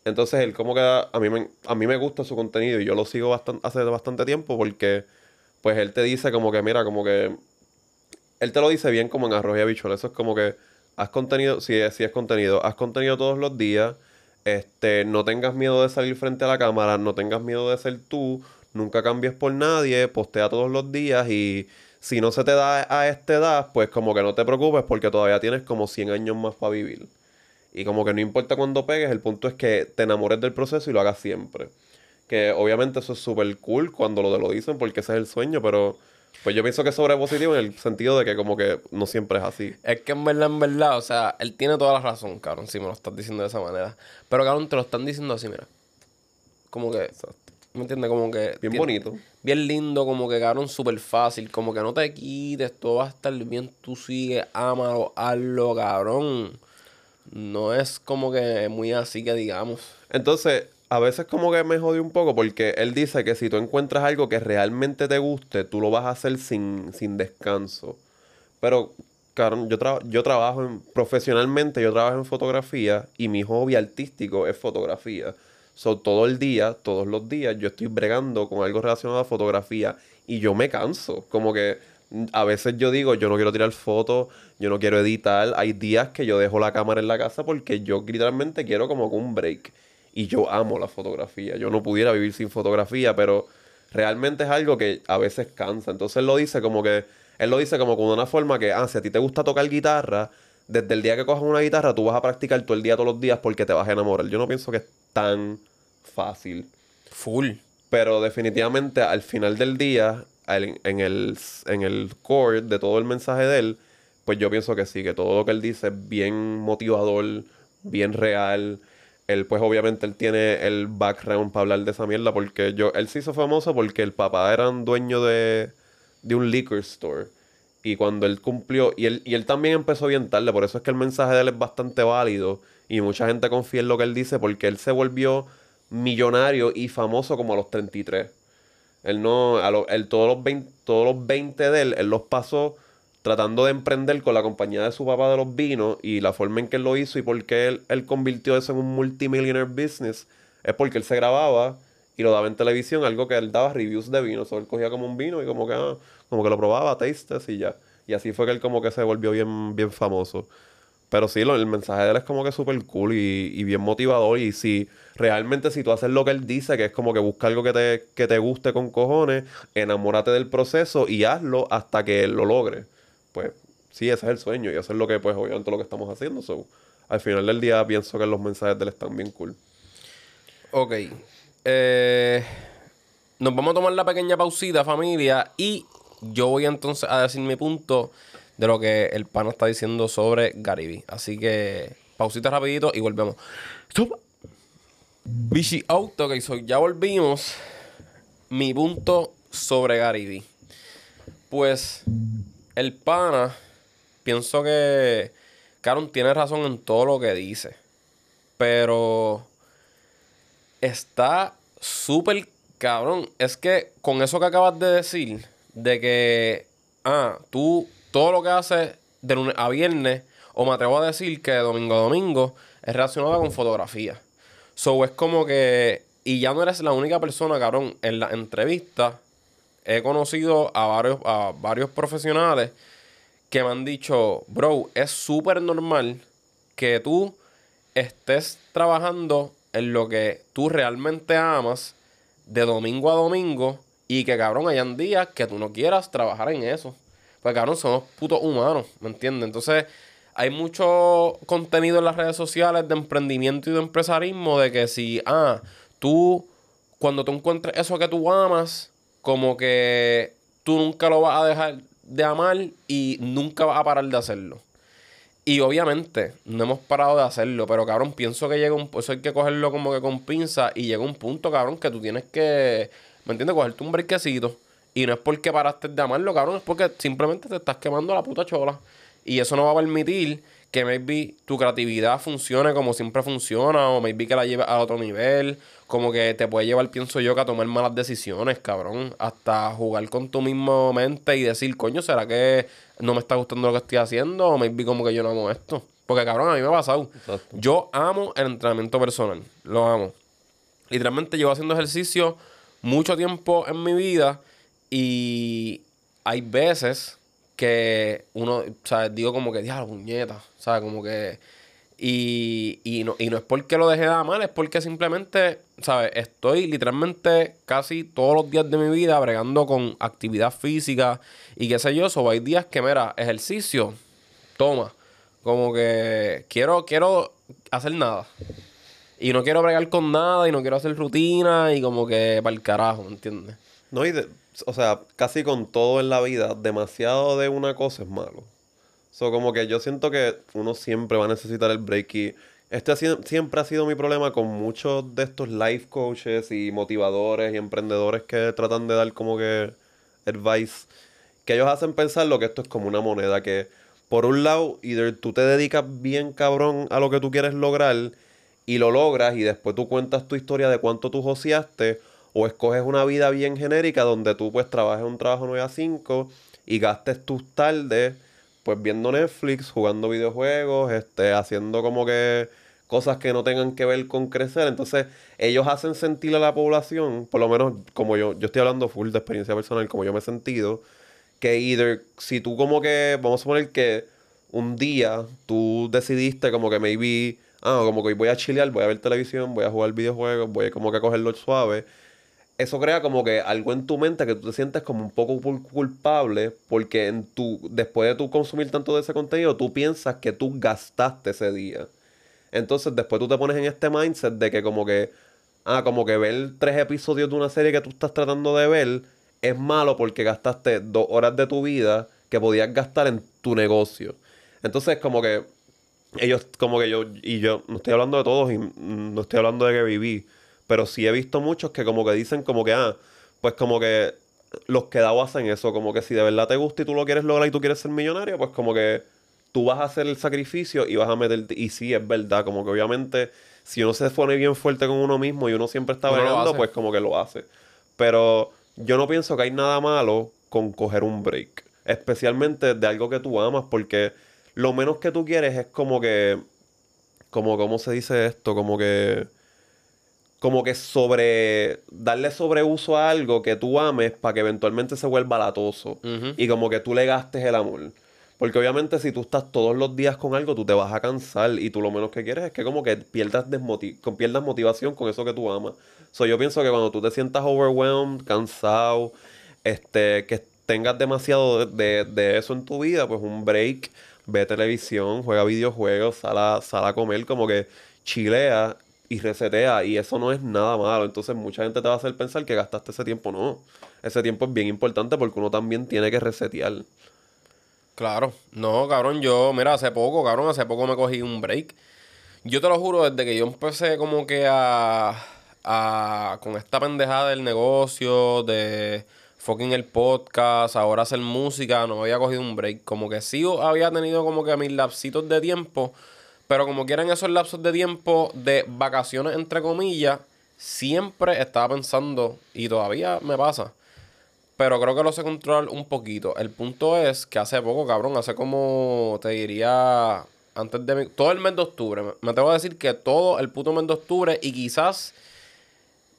Speaker 2: Entonces él como que a mí me, a mí me gusta su contenido y yo lo sigo hace bastante tiempo porque pues él te dice como que mira, como que él te lo dice bien como en arroz y. Eso es como que haz contenido, si es, si es contenido, haz contenido todos los días. Este, no tengas miedo de salir frente a la cámara, no tengas miedo de ser tú, nunca cambies por nadie, postea todos los días y si no se te da a esta edad, pues como que no te preocupes porque todavía tienes como 100 años más para vivir. Y como que no importa cuándo pegues, el punto es que te enamores del proceso y lo hagas siempre. Que obviamente eso es súper cool cuando lo, lo dicen porque ese es el sueño, pero pues yo pienso que es sobrepositivo en el sentido de que como que no siempre es así.
Speaker 1: Es que en verdad, en verdad, o sea, él tiene toda la razón, cabrón, si me lo estás diciendo de esa manera. Pero, cabrón, te lo están diciendo así, mira. como que, ¿me entiendes? Como que...
Speaker 2: Bien
Speaker 1: tiene-
Speaker 2: bonito.
Speaker 1: Bien lindo, como que cabrón, súper fácil. Como que no te quites, todo va a estar bien. Tú sigue, ámalo, hazlo, cabrón. No es como que muy así que digamos.
Speaker 2: Entonces, a veces como que me jode un poco porque él dice que si tú encuentras algo que realmente te guste, tú lo vas a hacer sin, sin descanso. Pero, cabrón, yo, tra- yo trabajo en- profesionalmente, yo trabajo en fotografía y mi hobby artístico es fotografía. So, todo el día, todos los días, yo estoy bregando con algo relacionado a fotografía y yo me canso. Como que a veces yo digo, yo no quiero tirar fotos, yo no quiero editar. Hay días que yo dejo la cámara en la casa porque yo literalmente quiero como un break. Y yo amo la fotografía. Yo no pudiera vivir sin fotografía, pero realmente es algo que a veces cansa. Entonces él lo dice como que, él lo dice como con una forma que, ah, si a ti te gusta tocar guitarra, desde el día que cojas una guitarra, tú vas a practicar todo el día, todos los días, porque te vas a enamorar. Yo no pienso que es tan fácil.
Speaker 1: Full.
Speaker 2: Pero definitivamente al final del día, en, el, en el core de todo el mensaje de él, pues yo pienso que sí, que todo lo que él dice es bien motivador, bien real. Él, pues obviamente él tiene el background para hablar de esa mierda, porque yo, él se hizo famoso porque el papá era un dueño de, de un liquor store. Y cuando él cumplió, y él, y él también empezó bien tarde, por eso es que el mensaje de él es bastante válido. Y mucha gente confía en lo que él dice, porque él se volvió millonario y famoso como a los 33. Él no, a lo- él todos los 20, todos los 20 de él, él los pasó tratando de emprender con la compañía de su papá de los vinos y la forma en que él lo hizo y por qué él, él convirtió eso en un multimillionaire business es porque él se grababa y lo daba en televisión, algo que él daba reviews de vino, o él cogía como un vino y como que, ah, como que lo probaba, tastes y ya. Y así fue que él como que se volvió bien, bien famoso. Pero sí, lo- el mensaje de él es como que súper cool y, y bien motivador. Y si realmente si tú haces lo que él dice, que es como que busca algo que te, que te guste con cojones, enamórate del proceso y hazlo hasta que él lo logre. Pues sí, ese es el sueño y eso es lo que, pues obviamente lo que estamos haciendo. So, al final del día pienso que los mensajes de él están bien cool.
Speaker 1: Ok. Eh, nos vamos a tomar la pequeña pausita, familia. Y yo voy entonces a decir mi punto de lo que el pana está diciendo sobre Gariby. Así que pausita rapidito y volvemos. Bichi Auto, ok, so ya volvimos. Mi punto sobre Gariby. Pues el pana, pienso que Caron tiene razón en todo lo que dice. Pero está súper cabrón. Es que con eso que acabas de decir, de que, ah, tú todo lo que haces de lunes a viernes, o me atrevo a decir que de domingo a domingo, es relacionado con fotografía. So es como que, y ya no eres la única persona, cabrón, en la entrevista he conocido a varios, a varios profesionales que me han dicho, bro, es súper normal que tú estés trabajando en lo que tú realmente amas de domingo a domingo y que, cabrón, hayan días que tú no quieras trabajar en eso. Pues, cabrón, somos putos humanos, ¿me entiendes? Entonces, hay mucho contenido en las redes sociales de emprendimiento y de empresarismo de que si, ah, tú, cuando tú encuentres eso que tú amas, como que tú nunca lo vas a dejar de amar y nunca vas a parar de hacerlo. Y obviamente no hemos parado de hacerlo, pero cabrón, pienso que llega un... Eso hay que cogerlo como que con pinza y llega un punto, cabrón, que tú tienes que, ¿me entiendes? Cogerte un brequecito. Y no es porque paraste de amarlo, cabrón, es porque simplemente te estás quemando la puta chola. Y eso no va a permitir que maybe tu creatividad funcione como siempre funciona, o maybe que la lleves a otro nivel, como que te puede llevar, pienso yo, que a tomar malas decisiones, cabrón, hasta jugar con tu mismo mente y decir, coño, ¿será que no me está gustando lo que estoy haciendo? O maybe como que yo no amo esto. Porque, cabrón, a mí me ha pasado.
Speaker 2: Exacto.
Speaker 1: Yo amo el entrenamiento personal, lo amo. Literalmente llevo haciendo ejercicio mucho tiempo en mi vida y hay veces que uno, sea, digo como que, diablo, puñeta, sea, como que... Y, y, no, y no es porque lo dejé de amar, es porque simplemente, ¿sabes? Estoy literalmente casi todos los días de mi vida bregando con actividad física y qué sé yo. So, hay días que, mira, ejercicio, toma. Como que quiero, quiero hacer nada. Y no quiero bregar con nada y no quiero hacer rutina y como que para el carajo, ¿me entiendes?
Speaker 2: No, y de- o sea, casi con todo en la vida, demasiado de una cosa es malo. So, como que yo siento que uno siempre va a necesitar el break y Este ha sido- siempre ha sido mi problema con muchos de estos life coaches y motivadores y emprendedores que tratan de dar como que advice. Que ellos hacen pensar lo que esto es como una moneda. Que por un lado, either tú te dedicas bien cabrón a lo que tú quieres lograr y lo logras y después tú cuentas tu historia de cuánto tú joseaste o escoges una vida bien genérica donde tú pues trabajes un trabajo 9 a 5 y gastes tus tardes pues viendo Netflix, jugando videojuegos, este, haciendo como que cosas que no tengan que ver con crecer. Entonces, ellos hacen sentir a la población, por lo menos como yo, yo estoy hablando full de experiencia personal, como yo me he sentido, que either, si tú como que, vamos a poner que un día tú decidiste como que maybe, ah, como que voy a chilear, voy a ver televisión, voy a jugar videojuegos, voy como que a cogerlo suave. Eso crea como que algo en tu mente que tú te sientes como un poco cul- culpable porque en tu, después de tú consumir tanto de ese contenido, tú piensas que tú gastaste ese día. Entonces después tú te pones en este mindset de que como que, ah, como que ver tres episodios de una serie que tú estás tratando de ver es malo porque gastaste dos horas de tu vida que podías gastar en tu negocio. Entonces como que ellos como que yo, y yo no estoy hablando de todos y no estoy hablando de que viví, pero sí he visto muchos que como que dicen como que, ah, pues como que los quedados hacen eso, como que si de verdad te gusta y tú lo quieres lograr y tú quieres ser millonario, pues como que tú vas a hacer el sacrificio y vas a meterte, y sí, es verdad, como que obviamente si uno se pone bien fuerte con uno mismo y uno siempre está
Speaker 1: hace.
Speaker 2: pues como que lo hace. Pero yo no pienso que hay nada malo con coger un break. Especialmente de algo que tú amas, porque lo menos que tú quieres es como que. Como, ¿cómo se dice esto? Como que. Como que sobre. Darle sobreuso a algo que tú ames para que eventualmente se vuelva latoso. Y como que tú le gastes el amor. Porque obviamente si tú estás todos los días con algo, tú te vas a cansar y tú lo menos que quieres es que como que pierdas, con- pierdas motivación con eso que tú amas. So, yo pienso que cuando tú te sientas overwhelmed, cansado, este, que tengas demasiado de, de- de eso en tu vida, pues un break, ve televisión, juega videojuegos, sal a, sal a comer, como que chilea y resetea y eso no es nada malo. Entonces mucha gente te va a hacer pensar que gastaste ese tiempo. No, ese tiempo es bien importante porque uno también tiene que resetear.
Speaker 1: Claro. No, cabrón, yo, mira, hace poco, cabrón, hace poco me cogí un break. Yo te lo juro, desde que yo empecé como que a, a con esta pendejada del negocio, de fucking el podcast, ahora hacer música, no había cogido un break. Como que sí había tenido como que mis lapsitos de tiempo, pero como quieran esos lapsos de tiempo de vacaciones, entre comillas, siempre estaba pensando, y todavía me pasa, pero creo que lo sé controlar un poquito. El punto es que hace poco, cabrón, hace como, te diría, antes de... mi- Todo el mes de octubre. Me, atrevo a decir que todo el puto mes de octubre y quizás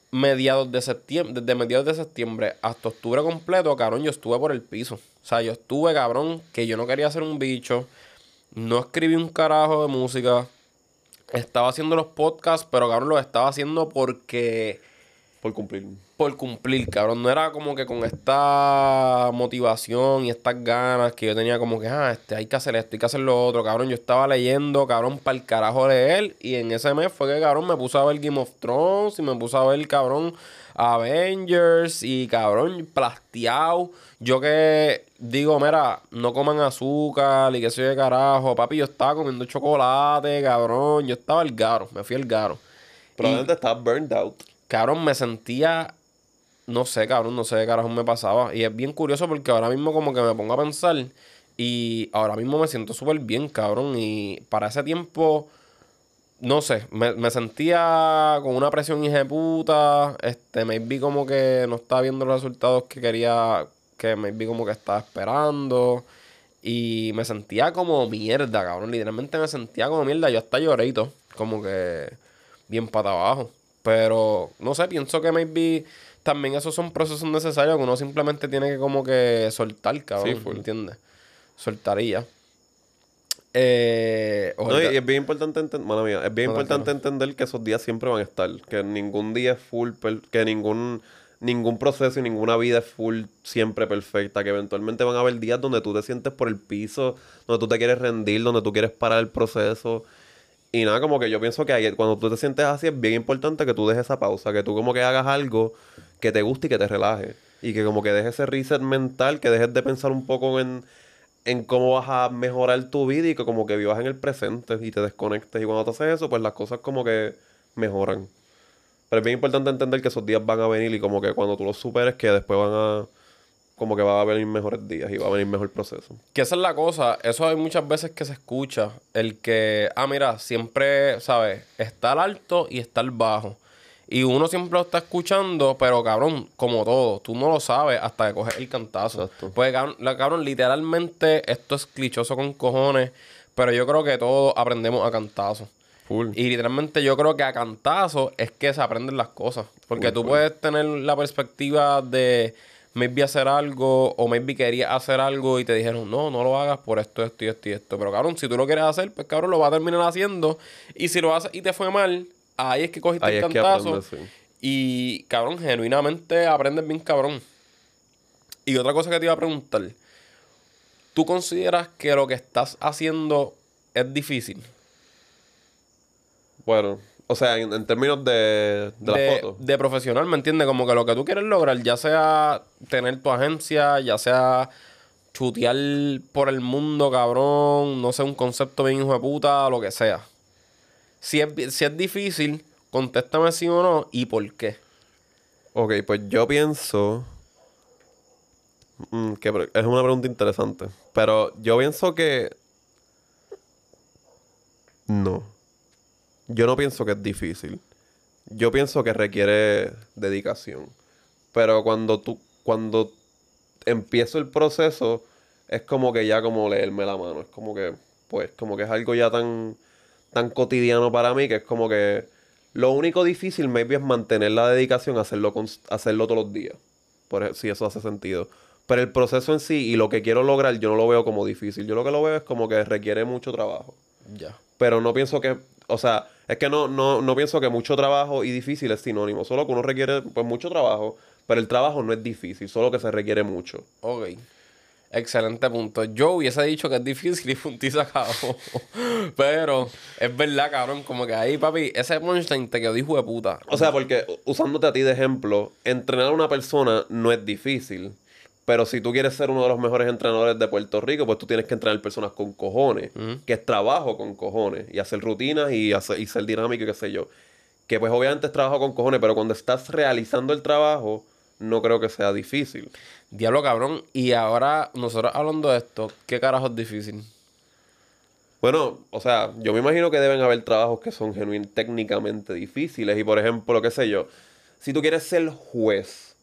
Speaker 1: mediados de septiembre, desde mediados de septiembre hasta octubre completo, cabrón, yo estuve por el piso. O sea, yo estuve, cabrón, que yo no quería ser un bicho. No escribí un carajo de música. Estaba haciendo los podcasts, pero cabrón, los estaba haciendo porque
Speaker 2: Por cumplir.
Speaker 1: por cumplir, cabrón. No era como que con esta motivación y estas ganas que yo tenía como que, ah, este, hay que hacer esto, hay que hacer lo otro, cabrón. Yo estaba leyendo, cabrón, para el carajo de él. Y en ese mes fue que, cabrón, me puse a ver Game of Thrones y me puse a ver, cabrón, Avengers y, cabrón, plasteado. Yo que digo, mira, no coman azúcar y que soy de carajo. Papi, yo estaba comiendo chocolate, cabrón. Yo estaba el garo, me fui el garo.
Speaker 2: Probablemente estás burned out.
Speaker 1: Cabrón, me sentía. No sé, cabrón, no sé qué carajo me pasaba. Y es bien curioso porque ahora mismo, como que me pongo a pensar. Y ahora mismo me siento súper bien, cabrón. Y para ese tiempo. No sé, me, me sentía con una presión puta. Este, me vi como que no estaba viendo los resultados que quería. Que me vi como que estaba esperando. Y me sentía como mierda, cabrón. Literalmente me sentía como mierda. Yo hasta lloré y todo. Como que bien para abajo. Pero, no sé, pienso que maybe también esos son procesos necesarios que uno simplemente tiene que como que soltar, cabrón.
Speaker 2: Sí.
Speaker 1: ¿Entiendes? Soltar y ya. Eh,
Speaker 2: No, y es bien importante entender, mala mía, es bien importante entender que esos días siempre van a estar, que ningún día es full, que ningún ningún proceso y ninguna vida es full siempre perfecta, que eventualmente van a haber días donde tú te sientes por el piso, donde tú te quieres rendir, donde tú quieres parar el proceso. Y nada, como que yo pienso que ahí- cuando tú te sientes así es bien importante que tú dejes esa pausa, que tú como que hagas algo que te guste y que te relaje. Y que como que dejes ese reset mental, que dejes de pensar un poco en, en cómo vas a mejorar tu vida y que como que vivas en el presente y te desconectes. Y cuando te haces eso, pues las cosas como que mejoran. Pero es bien importante entender que esos días van a venir y como que cuando tú los superes, que después van a... Como que va a venir mejores días y va a venir mejor proceso.
Speaker 1: Que esa es la cosa. Eso hay muchas veces que se escucha. El que, ah, mira, siempre, ¿sabes? Está el alto y está el bajo. Y uno siempre lo está escuchando, pero cabrón, como todo, tú no lo sabes hasta que coges el cantazo.
Speaker 2: Exacto.
Speaker 1: Pues cabrón, la- cabrón, literalmente esto es clichoso con cojones, pero yo creo que todos aprendemos a cantazo.
Speaker 2: Full.
Speaker 1: Y literalmente yo creo que a cantazo es que se aprenden las cosas. Porque
Speaker 2: Full,
Speaker 1: tú
Speaker 2: full.
Speaker 1: puedes tener la perspectiva de maybe hacer algo o maybe querías hacer algo y te dijeron, no, no lo hagas por esto, esto y esto y esto. Pero cabrón, si tú lo quieres hacer, pues cabrón, lo vas a terminar haciendo. Y si lo haces y te fue mal, ahí es que cogiste
Speaker 2: Ahí
Speaker 1: el
Speaker 2: es que
Speaker 1: cantazo.
Speaker 2: aprendes, sí.
Speaker 1: Y cabrón, genuinamente aprendes bien cabrón. Y otra cosa que te iba a preguntar. ¿Tú consideras que lo que estás haciendo es difícil?
Speaker 2: Bueno, o sea, en, en términos de, de la
Speaker 1: de,
Speaker 2: foto.
Speaker 1: de profesional, ¿me entiendes? Como que lo que tú quieres lograr, ya sea tener tu agencia, ya sea chutear por el mundo, cabrón, no sé, un concepto bien hijo de puta, lo que sea. Si es, si es difícil, contéstame sí o no y por qué.
Speaker 2: Ok, pues yo pienso. Mm, que es una pregunta interesante. Pero yo pienso que. No. Yo no pienso que es difícil. Yo pienso que requiere dedicación. Pero cuando tú. Cuando empiezo el proceso, es como que ya como leerme la mano. Es como que. Pues, como que es algo ya tan. Tan cotidiano para mí que es como que. Lo único difícil, maybe, es mantener la dedicación a hacerlo, cons- hacerlo todos los días. Por ej- si eso hace sentido. Pero el proceso en sí y lo que quiero lograr, yo no lo veo como difícil. Yo lo que lo veo es como que requiere mucho trabajo.
Speaker 1: Ya.
Speaker 2: Pero no pienso que. O sea, es que no, no, no pienso que mucho trabajo y difícil es sinónimo. Solo que uno requiere pues mucho trabajo. Pero el trabajo no es difícil, solo que se requiere mucho.
Speaker 1: Ok. Excelente punto. Yo hubiese dicho que es difícil y se acabó. (laughs) Pero es verdad, cabrón. Como que ahí, papi, ese punchline te quedó hijo de puta.
Speaker 2: O sea, porque usándote a ti de ejemplo, entrenar a una persona no es difícil. Pero si tú quieres ser uno de los mejores entrenadores de Puerto Rico, pues tú tienes que entrenar personas con cojones, que es trabajo con cojones, y hacer rutinas y, hacer, y ser dinámico y qué sé yo. Que pues obviamente es trabajo con cojones, pero cuando estás realizando el trabajo, no creo que sea difícil.
Speaker 1: Diablo, cabrón. Y ahora, nosotros hablando de esto, ¿qué carajo es difícil?
Speaker 2: Bueno, o sea, yo me imagino que deben haber trabajos que son genuin técnicamente difíciles. Y por ejemplo, qué sé yo, si tú quieres ser juez,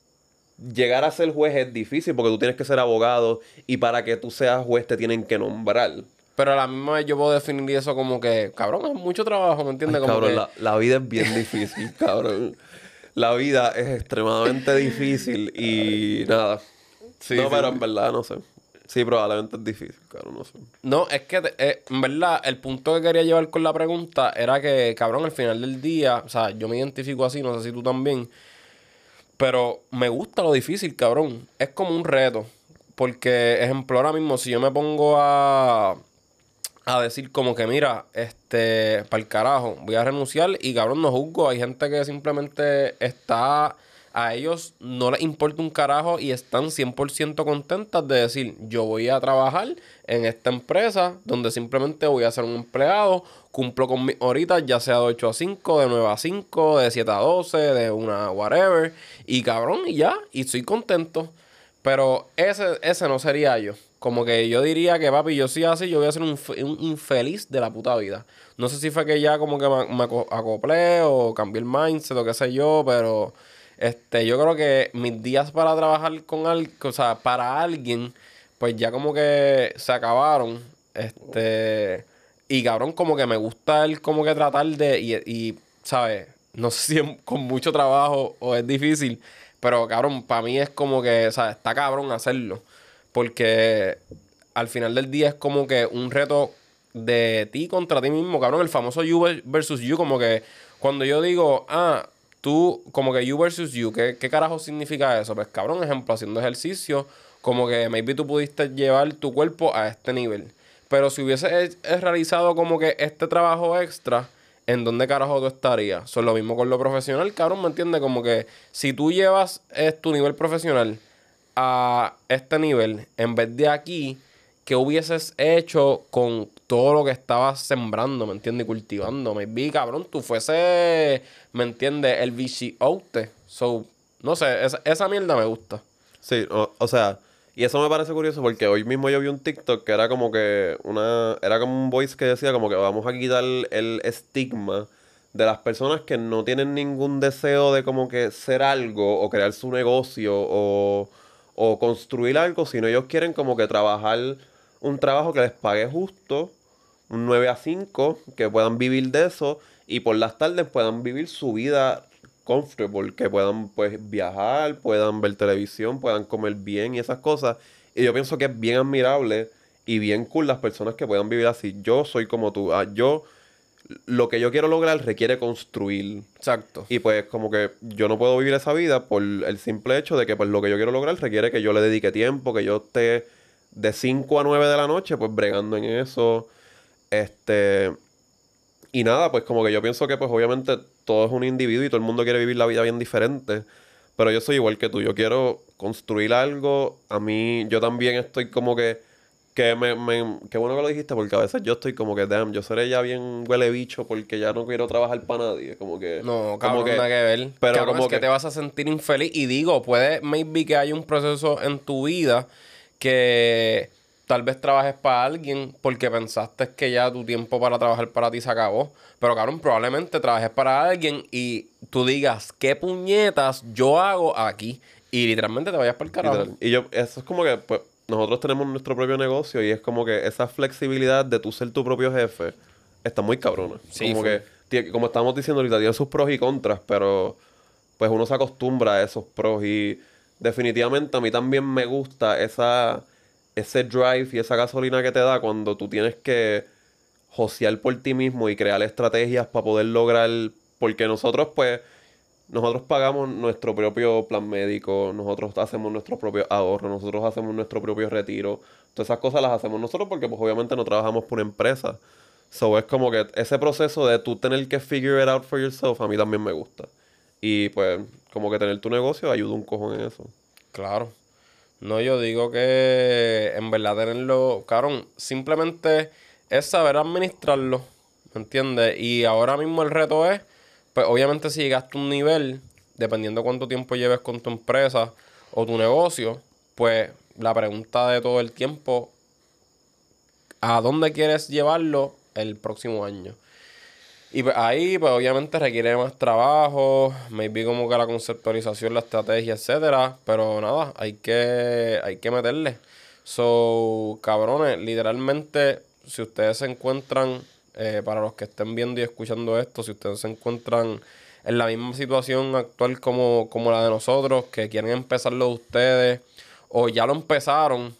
Speaker 2: llegar a ser juez es difícil porque tú tienes que ser abogado y para que tú seas juez te tienen que nombrar.
Speaker 1: Pero a la misma vez yo puedo definir eso como que, cabrón, es mucho trabajo, ¿me entiendes?
Speaker 2: Ay,
Speaker 1: Como
Speaker 2: cabrón,
Speaker 1: que-
Speaker 2: la, la vida es bien difícil, (laughs) cabrón. La vida es extremadamente difícil y nada.
Speaker 1: Sí,
Speaker 2: no,
Speaker 1: sí.
Speaker 2: pero en verdad no sé. Sí, probablemente es difícil, cabrón, no sé.
Speaker 1: No, es que, te- eh, en verdad, el punto que quería llevar con la pregunta era que, cabrón, al final del día, o sea, yo me identifico así, no sé si tú también, pero me gusta lo difícil, cabrón. Es como un reto. Porque, ejemplo, ahora mismo, si yo me pongo a, a decir como que, mira, este, para el carajo, voy a renunciar y, cabrón, no juzgo. Hay gente que simplemente está, a ellos no les importa un carajo y están 100% contentas de decir, yo voy a trabajar en esta empresa donde simplemente voy a ser un empleado, cumplo con mis horitas, ya sea de 8 a 5, de 9 a 5, de 7 a 12, de una whatever, y cabrón, y ya, y estoy contento. Pero ese, ese no sería yo. Como que yo diría que, papi, yo sí así, yo voy a ser un, un infeliz de la puta vida. No sé si fue que ya como que me, me aco- acoplé o cambié el mindset o qué sé yo, pero este, yo creo que mis días para trabajar con alguien, o sea, para alguien, pues ya como que se acabaron. Este, y cabrón, como que me gusta el como que tratar de, y, y ¿sabes? No sé si con mucho trabajo o es difícil, pero cabrón, para mí es como que, o sea, está cabrón hacerlo. Porque al final del día es como que un reto de ti contra ti mismo, cabrón. El famoso you ver- versus you, como que cuando yo digo, ah, tú, como que you versus you, ¿qué, qué carajo significa eso? Pues cabrón, ejemplo, haciendo ejercicio, como que maybe tú pudiste llevar tu cuerpo a este nivel. Pero si hubiese he- he realizado como que este trabajo extra, ¿en dónde carajo tú estarías? Son lo mismo con lo profesional, cabrón, ¿me entiendes? Como que si tú llevas eh, tu nivel profesional a este nivel, en vez de aquí, ¿qué hubieses hecho con todo lo que estabas sembrando, ¿me entiendes? Cultivando. Me vi, cabrón, tú fuese, ¿me entiendes? El. So, no sé, esa, esa mierda me gusta.
Speaker 2: Sí, o, o sea, y eso me parece curioso porque hoy mismo yo vi un TikTok que era como que una, era como un voice que decía como que vamos a quitar el estigma de las personas que no tienen ningún deseo de como que ser algo o crear su negocio o, o construir algo, sino ellos quieren como que trabajar un trabajo que les pague justo, un 9 a 5, que puedan vivir de eso y por las tardes puedan vivir su vida comfortable, que puedan pues viajar, puedan ver televisión, puedan comer bien y esas cosas. Y yo pienso que es bien admirable y bien cool las personas que puedan vivir así. Yo soy como tú. Ah, yo, lo que yo quiero lograr requiere construir.
Speaker 1: Exacto.
Speaker 2: Y pues como que yo no puedo vivir esa vida por el simple hecho de que pues lo que yo quiero lograr requiere que yo le dedique tiempo, que yo esté de 5 a 9 de la noche pues bregando en eso. Este... Y nada, pues como que yo pienso que pues obviamente todo es un individuo y todo el mundo quiere vivir la vida bien diferente. Pero yo soy igual que tú. Yo quiero construir algo. A mí, yo también estoy como que. Que me, me, qué bueno que lo dijiste, porque a veces yo estoy como que, damn, yo seré ya bien huele bicho porque ya no quiero trabajar para nadie. Como que.
Speaker 1: No,
Speaker 2: como
Speaker 1: cabrón, nada que ver.
Speaker 2: Pero
Speaker 1: Cabrón,
Speaker 2: como
Speaker 1: es que,
Speaker 2: que-
Speaker 1: te vas a sentir infeliz. Y digo, puede, maybe que hay un proceso en tu vida que tal vez trabajes para alguien porque pensaste que ya tu tiempo para trabajar para ti se acabó. Pero cabrón, probablemente trabajes para alguien y tú digas, ¿qué puñetas yo hago aquí? Y literalmente te vayas para el carajo.
Speaker 2: Y yo, eso es como que, pues, nosotros tenemos nuestro propio negocio y es como que esa flexibilidad de tú ser tu propio jefe está muy cabrona.
Speaker 1: Sí,
Speaker 2: como que, como estamos diciendo ahorita, tiene sus pros y contras, pero pues uno se acostumbra a esos pros y definitivamente a mí también me gusta esa, ese drive y esa gasolina que te da cuando tú tienes que josear por ti mismo y crear estrategias para poder lograr, porque nosotros pues nosotros pagamos nuestro propio plan médico, nosotros hacemos nuestro propio ahorro, nosotros hacemos nuestro propio retiro. Todas esas cosas las hacemos nosotros porque pues obviamente no trabajamos por empresa. So es como que ese proceso de tú tener que figure it out for yourself a mí también me gusta. Y pues como que tener tu negocio ayuda un cojón en eso.
Speaker 1: Claro. No, yo digo que en verdad tenerlo, cabrón, simplemente es saber administrarlo, ¿me entiendes? Y ahora mismo el reto es, pues obviamente si llegaste a un nivel, dependiendo cuánto tiempo lleves con tu empresa o tu negocio, pues la pregunta de todo el tiempo, ¿a dónde quieres llevarlo el próximo año? Y pues, ahí, pues obviamente requiere más trabajo, maybe como que la conceptualización, la estrategia, etcétera. Pero nada, hay que, hay que meterle. So, cabrones, literalmente, si ustedes se encuentran, eh, para los que estén viendo y escuchando esto, si ustedes se encuentran en la misma situación actual como, como la de nosotros, que quieren empezarlo ustedes, o ya lo empezaron,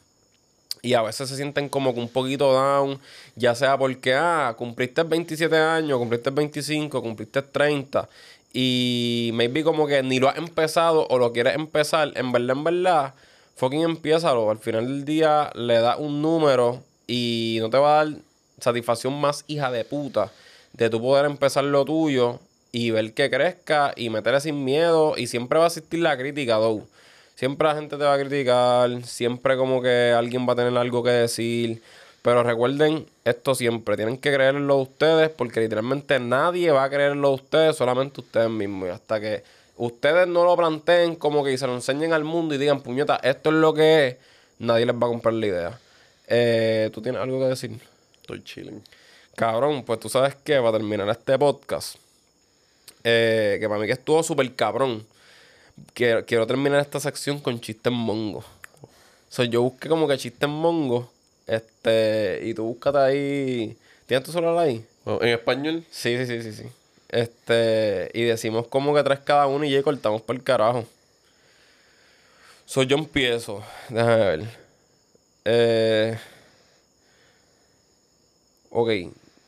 Speaker 1: y a veces se sienten como que un poquito down, ya sea porque, ah, cumpliste 27 años, cumpliste 25, cumpliste 30, y maybe como que ni lo has empezado o lo quieres empezar, en verdad, en verdad, fucking empiézalo. Al final del día le das un número y no te va a dar satisfacción más hija de puta de tu poder empezar lo tuyo y ver que crezca y meterle sin miedo y siempre va a existir la crítica, though. Siempre la gente te va a criticar, siempre como que alguien va a tener algo que decir. Pero recuerden esto siempre, tienen que creerlo ustedes porque literalmente nadie va a creerlo ustedes, solamente ustedes mismos. Y hasta que ustedes no lo planteen como que se lo enseñen al mundo y digan, puñeta, esto es lo que es, nadie les va a comprar la idea. Eh, ¿Tú tienes algo que decir?
Speaker 2: Estoy chilling.
Speaker 1: Cabrón, pues tú sabes que para terminar este podcast, eh, que para mí que estuvo súper cabrón, quiero, quiero terminar esta sección con chistes mongo. So, yo busqué como que chistes mongo, este, y tú búscate ahí. ¿Tienes tu celular ahí?
Speaker 2: Bueno, en español,
Speaker 1: Sí, sí, sí, sí, sí. Este, y decimos como que tres cada uno y ya cortamos por el carajo. So, yo empiezo. Déjame ver. Eh, ok,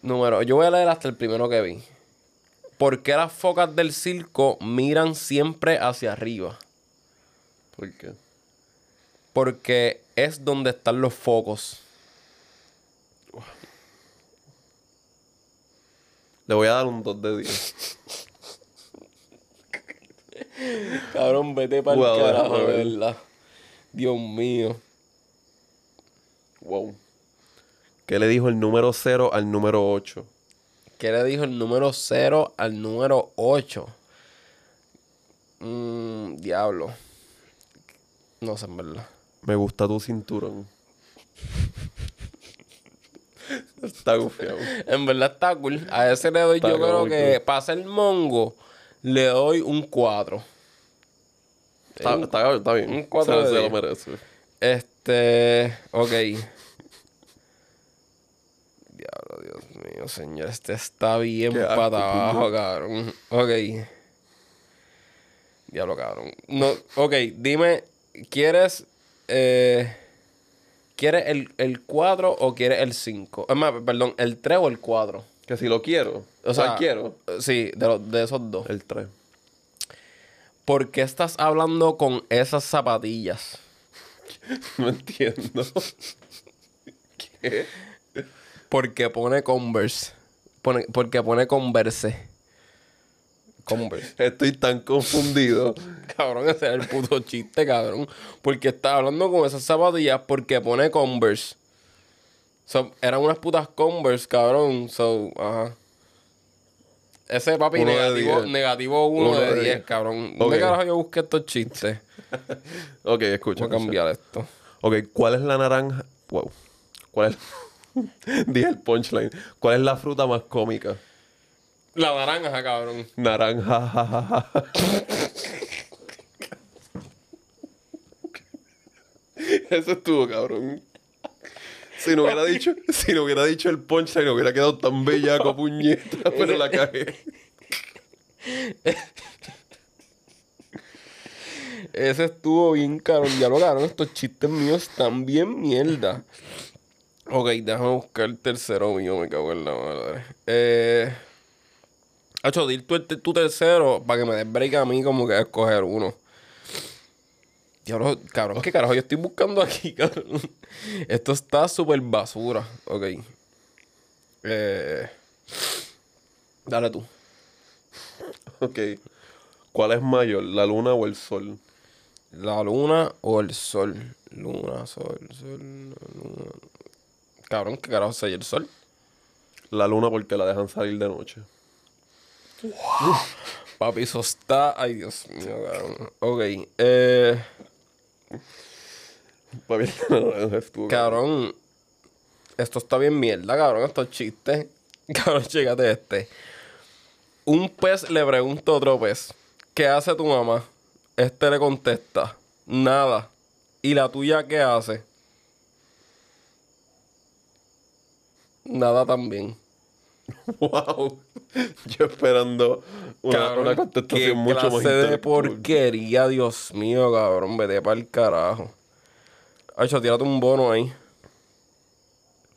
Speaker 1: número. Yo voy a leer hasta el primero que vi. ¿Por qué las focas del circo miran siempre hacia arriba?
Speaker 2: ¿por qué?
Speaker 1: Porque es donde están los focos.
Speaker 2: Le voy a dar un 2 de 10. (laughs)
Speaker 1: Cabrón, vete para el carajo, de
Speaker 2: ver.
Speaker 1: verdad. Dios mío.
Speaker 2: Wow. ¿Qué le dijo el número 0 al número 8?
Speaker 1: ¿Qué le dijo el número 0 al número 8? Mmm, diablo. No sé, en verdad.
Speaker 2: Me gusta tu cinturón. (laughs) Está gufiado.
Speaker 1: En verdad está cool. A ese le doy,
Speaker 2: Está
Speaker 1: yo creo que
Speaker 2: cool.
Speaker 1: para ser mongo, le doy un 4.
Speaker 2: Está, está- está bien.
Speaker 1: un cuatro
Speaker 2: se,
Speaker 1: de
Speaker 2: se lo merece.
Speaker 1: Este. Ok. Dios mío, señor. Este está bien para abajo, cabrón. Ok. Diablo, cabrón. No, ok, dime, ¿quieres. Eh, ¿Quieres el, el 4 o quieres el 5? Es más, perdón, el 3 o el 4.
Speaker 2: Que si lo quiero.
Speaker 1: O sea,
Speaker 2: ¿Cuál quiero?
Speaker 1: Sí, de, los- de esos dos.
Speaker 2: El 3.
Speaker 1: ¿Por qué estás hablando con esas zapatillas? (laughs)
Speaker 2: No entiendo. (laughs) ¿Qué?
Speaker 1: Porque pone Converse. Pone, porque pone Converse. Converse.
Speaker 2: Estoy tan confundido. (laughs)
Speaker 1: Cabrón, ese es el puto chiste, cabrón. Porque está hablando con esas zapatillas porque pone Converse. So, eran unas putas Converse, cabrón. So, ajá. Ese papi
Speaker 2: Uno
Speaker 1: negativo, uno,
Speaker 2: Uno
Speaker 1: de
Speaker 2: de
Speaker 1: 10,
Speaker 2: diez.
Speaker 1: cabrón. ¿Dónde
Speaker 2: Ok.
Speaker 1: carajo yo busqué estos chistes? (laughs)
Speaker 2: Ok, escucha.
Speaker 1: Voy a
Speaker 2: escucha.
Speaker 1: cambiar esto.
Speaker 2: Ok, ¿cuál es la naranja? Wow. ¿Cuál es? (laughs) Dije el punchline. ¿Cuál es la fruta más cómica?
Speaker 1: La naranja, cabrón.
Speaker 2: Naranja. ja, ja, ja. Eso estuvo, cabrón. Si no hubiera dicho, si no hubiera dicho el punchline, hubiera quedado tan bellaco, puñeta, (laughs) pero la cagué.
Speaker 1: Ese estuvo bien caro. Ya lo cabrón. Estos chistes míos están bien mierda. Ok, déjame buscar el tercero mío. Me cago en la madre. Eh. Hacho, dir tu, tu tercero para que me des break a mí como que escoger uno. Diablo, cabrón, ¿qué carajo yo estoy buscando aquí, (laughs) cabrón? Esto está súper basura. Ok. Eh. Dale tú.
Speaker 2: Ok. ¿Cuál es mayor, la luna o el sol?
Speaker 1: La luna o el sol. Luna, sol, sol, luna. Cabrón, ¿qué carajo soy el sol?
Speaker 2: La luna porque la dejan salir de noche.
Speaker 1: Papi, eso está. Ay, Dios mío, cabrón. Ok, eh.
Speaker 2: Papi, (laughs) naranja estuvo,
Speaker 1: Cabrón. Esto está bien mierda, cabrón. Estos chistes. (laughs) Cabrón, chécate este. Un pez le pregunta a otro pez: ¿Qué hace tu mamá? Este le contesta: Nada. ¿Y la tuya qué hace? Nada también. (laughs)
Speaker 2: Wow. Yo esperando una,
Speaker 1: Cabrón,
Speaker 2: una contestación
Speaker 1: qué
Speaker 2: mucho más
Speaker 1: clase de
Speaker 2: intelectual.
Speaker 1: porquería, Dios mío, cabrón. Vete para el carajo. Hacho, tírate un bono ahí.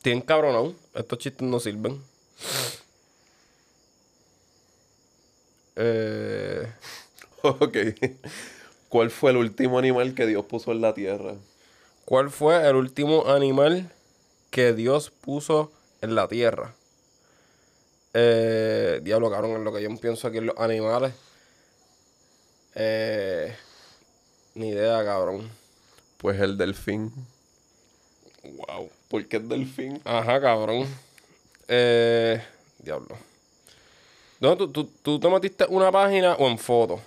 Speaker 1: Tienen cabronado. Estos chistes no sirven. Eh, (laughs)
Speaker 2: Ok. ¿Cuál fue el último animal que Dios puso en la tierra?
Speaker 1: ¿Cuál fue el último animal que Dios puso en la tierra? Eh, diablo, cabrón, en lo que yo pienso aquí en los animales. Eh, ni idea, cabrón.
Speaker 2: Pues el delfín.
Speaker 1: Wow.
Speaker 2: ¿Por qué es delfín?
Speaker 1: Ajá, cabrón. Eh, diablo. ¿Dónde tú, tú, tú te metiste una página o en foto?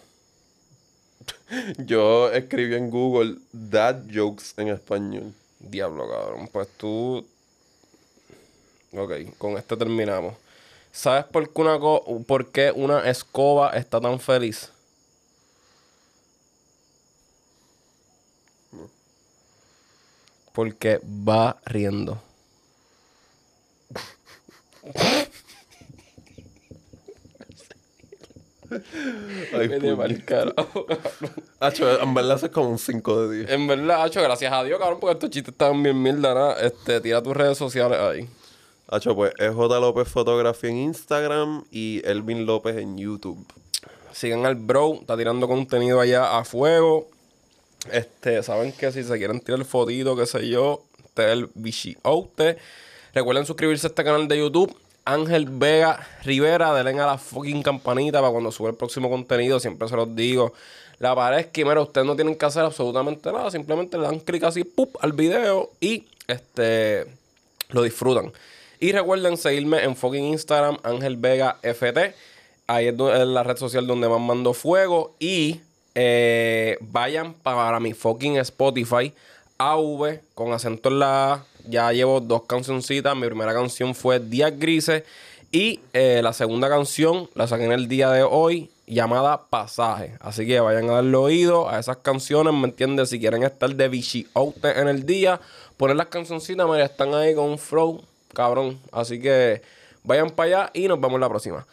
Speaker 2: Yo escribí en Google dad jokes en español.
Speaker 1: Diablo, cabrón. Pues tú. Ok, con esto terminamos. ¿Sabes por qué una, co- por qué una escoba está tan feliz? Porque va riendo.
Speaker 2: Ay. Hacho, (laughs) en verdad eso es como un 5 de 10.
Speaker 1: En verdad, Hacho, gracias a Dios, cabrón, porque estos chistes estaban bien mierda, nada. Este, tira tus redes sociales ahí.
Speaker 2: Hacho, pues es J. López Fotografía en Instagram y Elvin López en YouTube.
Speaker 1: Sigan al bro, está tirando contenido allá a fuego. Este, saben que si se quieren tirar fotito, qué sé yo, este es el Bichiote. Recuerden suscribirse a este canal de YouTube. Ángel Vega Rivera, denle a la fucking campanita para cuando sube el próximo contenido. Siempre se los digo. La pared es que, mira, ustedes no tienen que hacer absolutamente nada. Simplemente le dan clic así, ¡pup! al video y este lo disfrutan. Y recuerden seguirme en fucking Instagram, Ángel Vega FT. Ahí es, la red social donde más mando fuego. Y eh, vayan para mi fucking Spotify, AV, con acento en la A. Ya llevo dos cancioncitas. Mi primera canción fue Días Grises. Y eh, la segunda canción la saqué en el día de hoy, llamada Pasaje. Así que vayan a darle oído a esas canciones, ¿me entiendes? Si quieren estar de bichiote en el día, poner las cancioncitas, mira, están ahí con un flow, cabrón. Así que vayan para allá y nos vemos la próxima.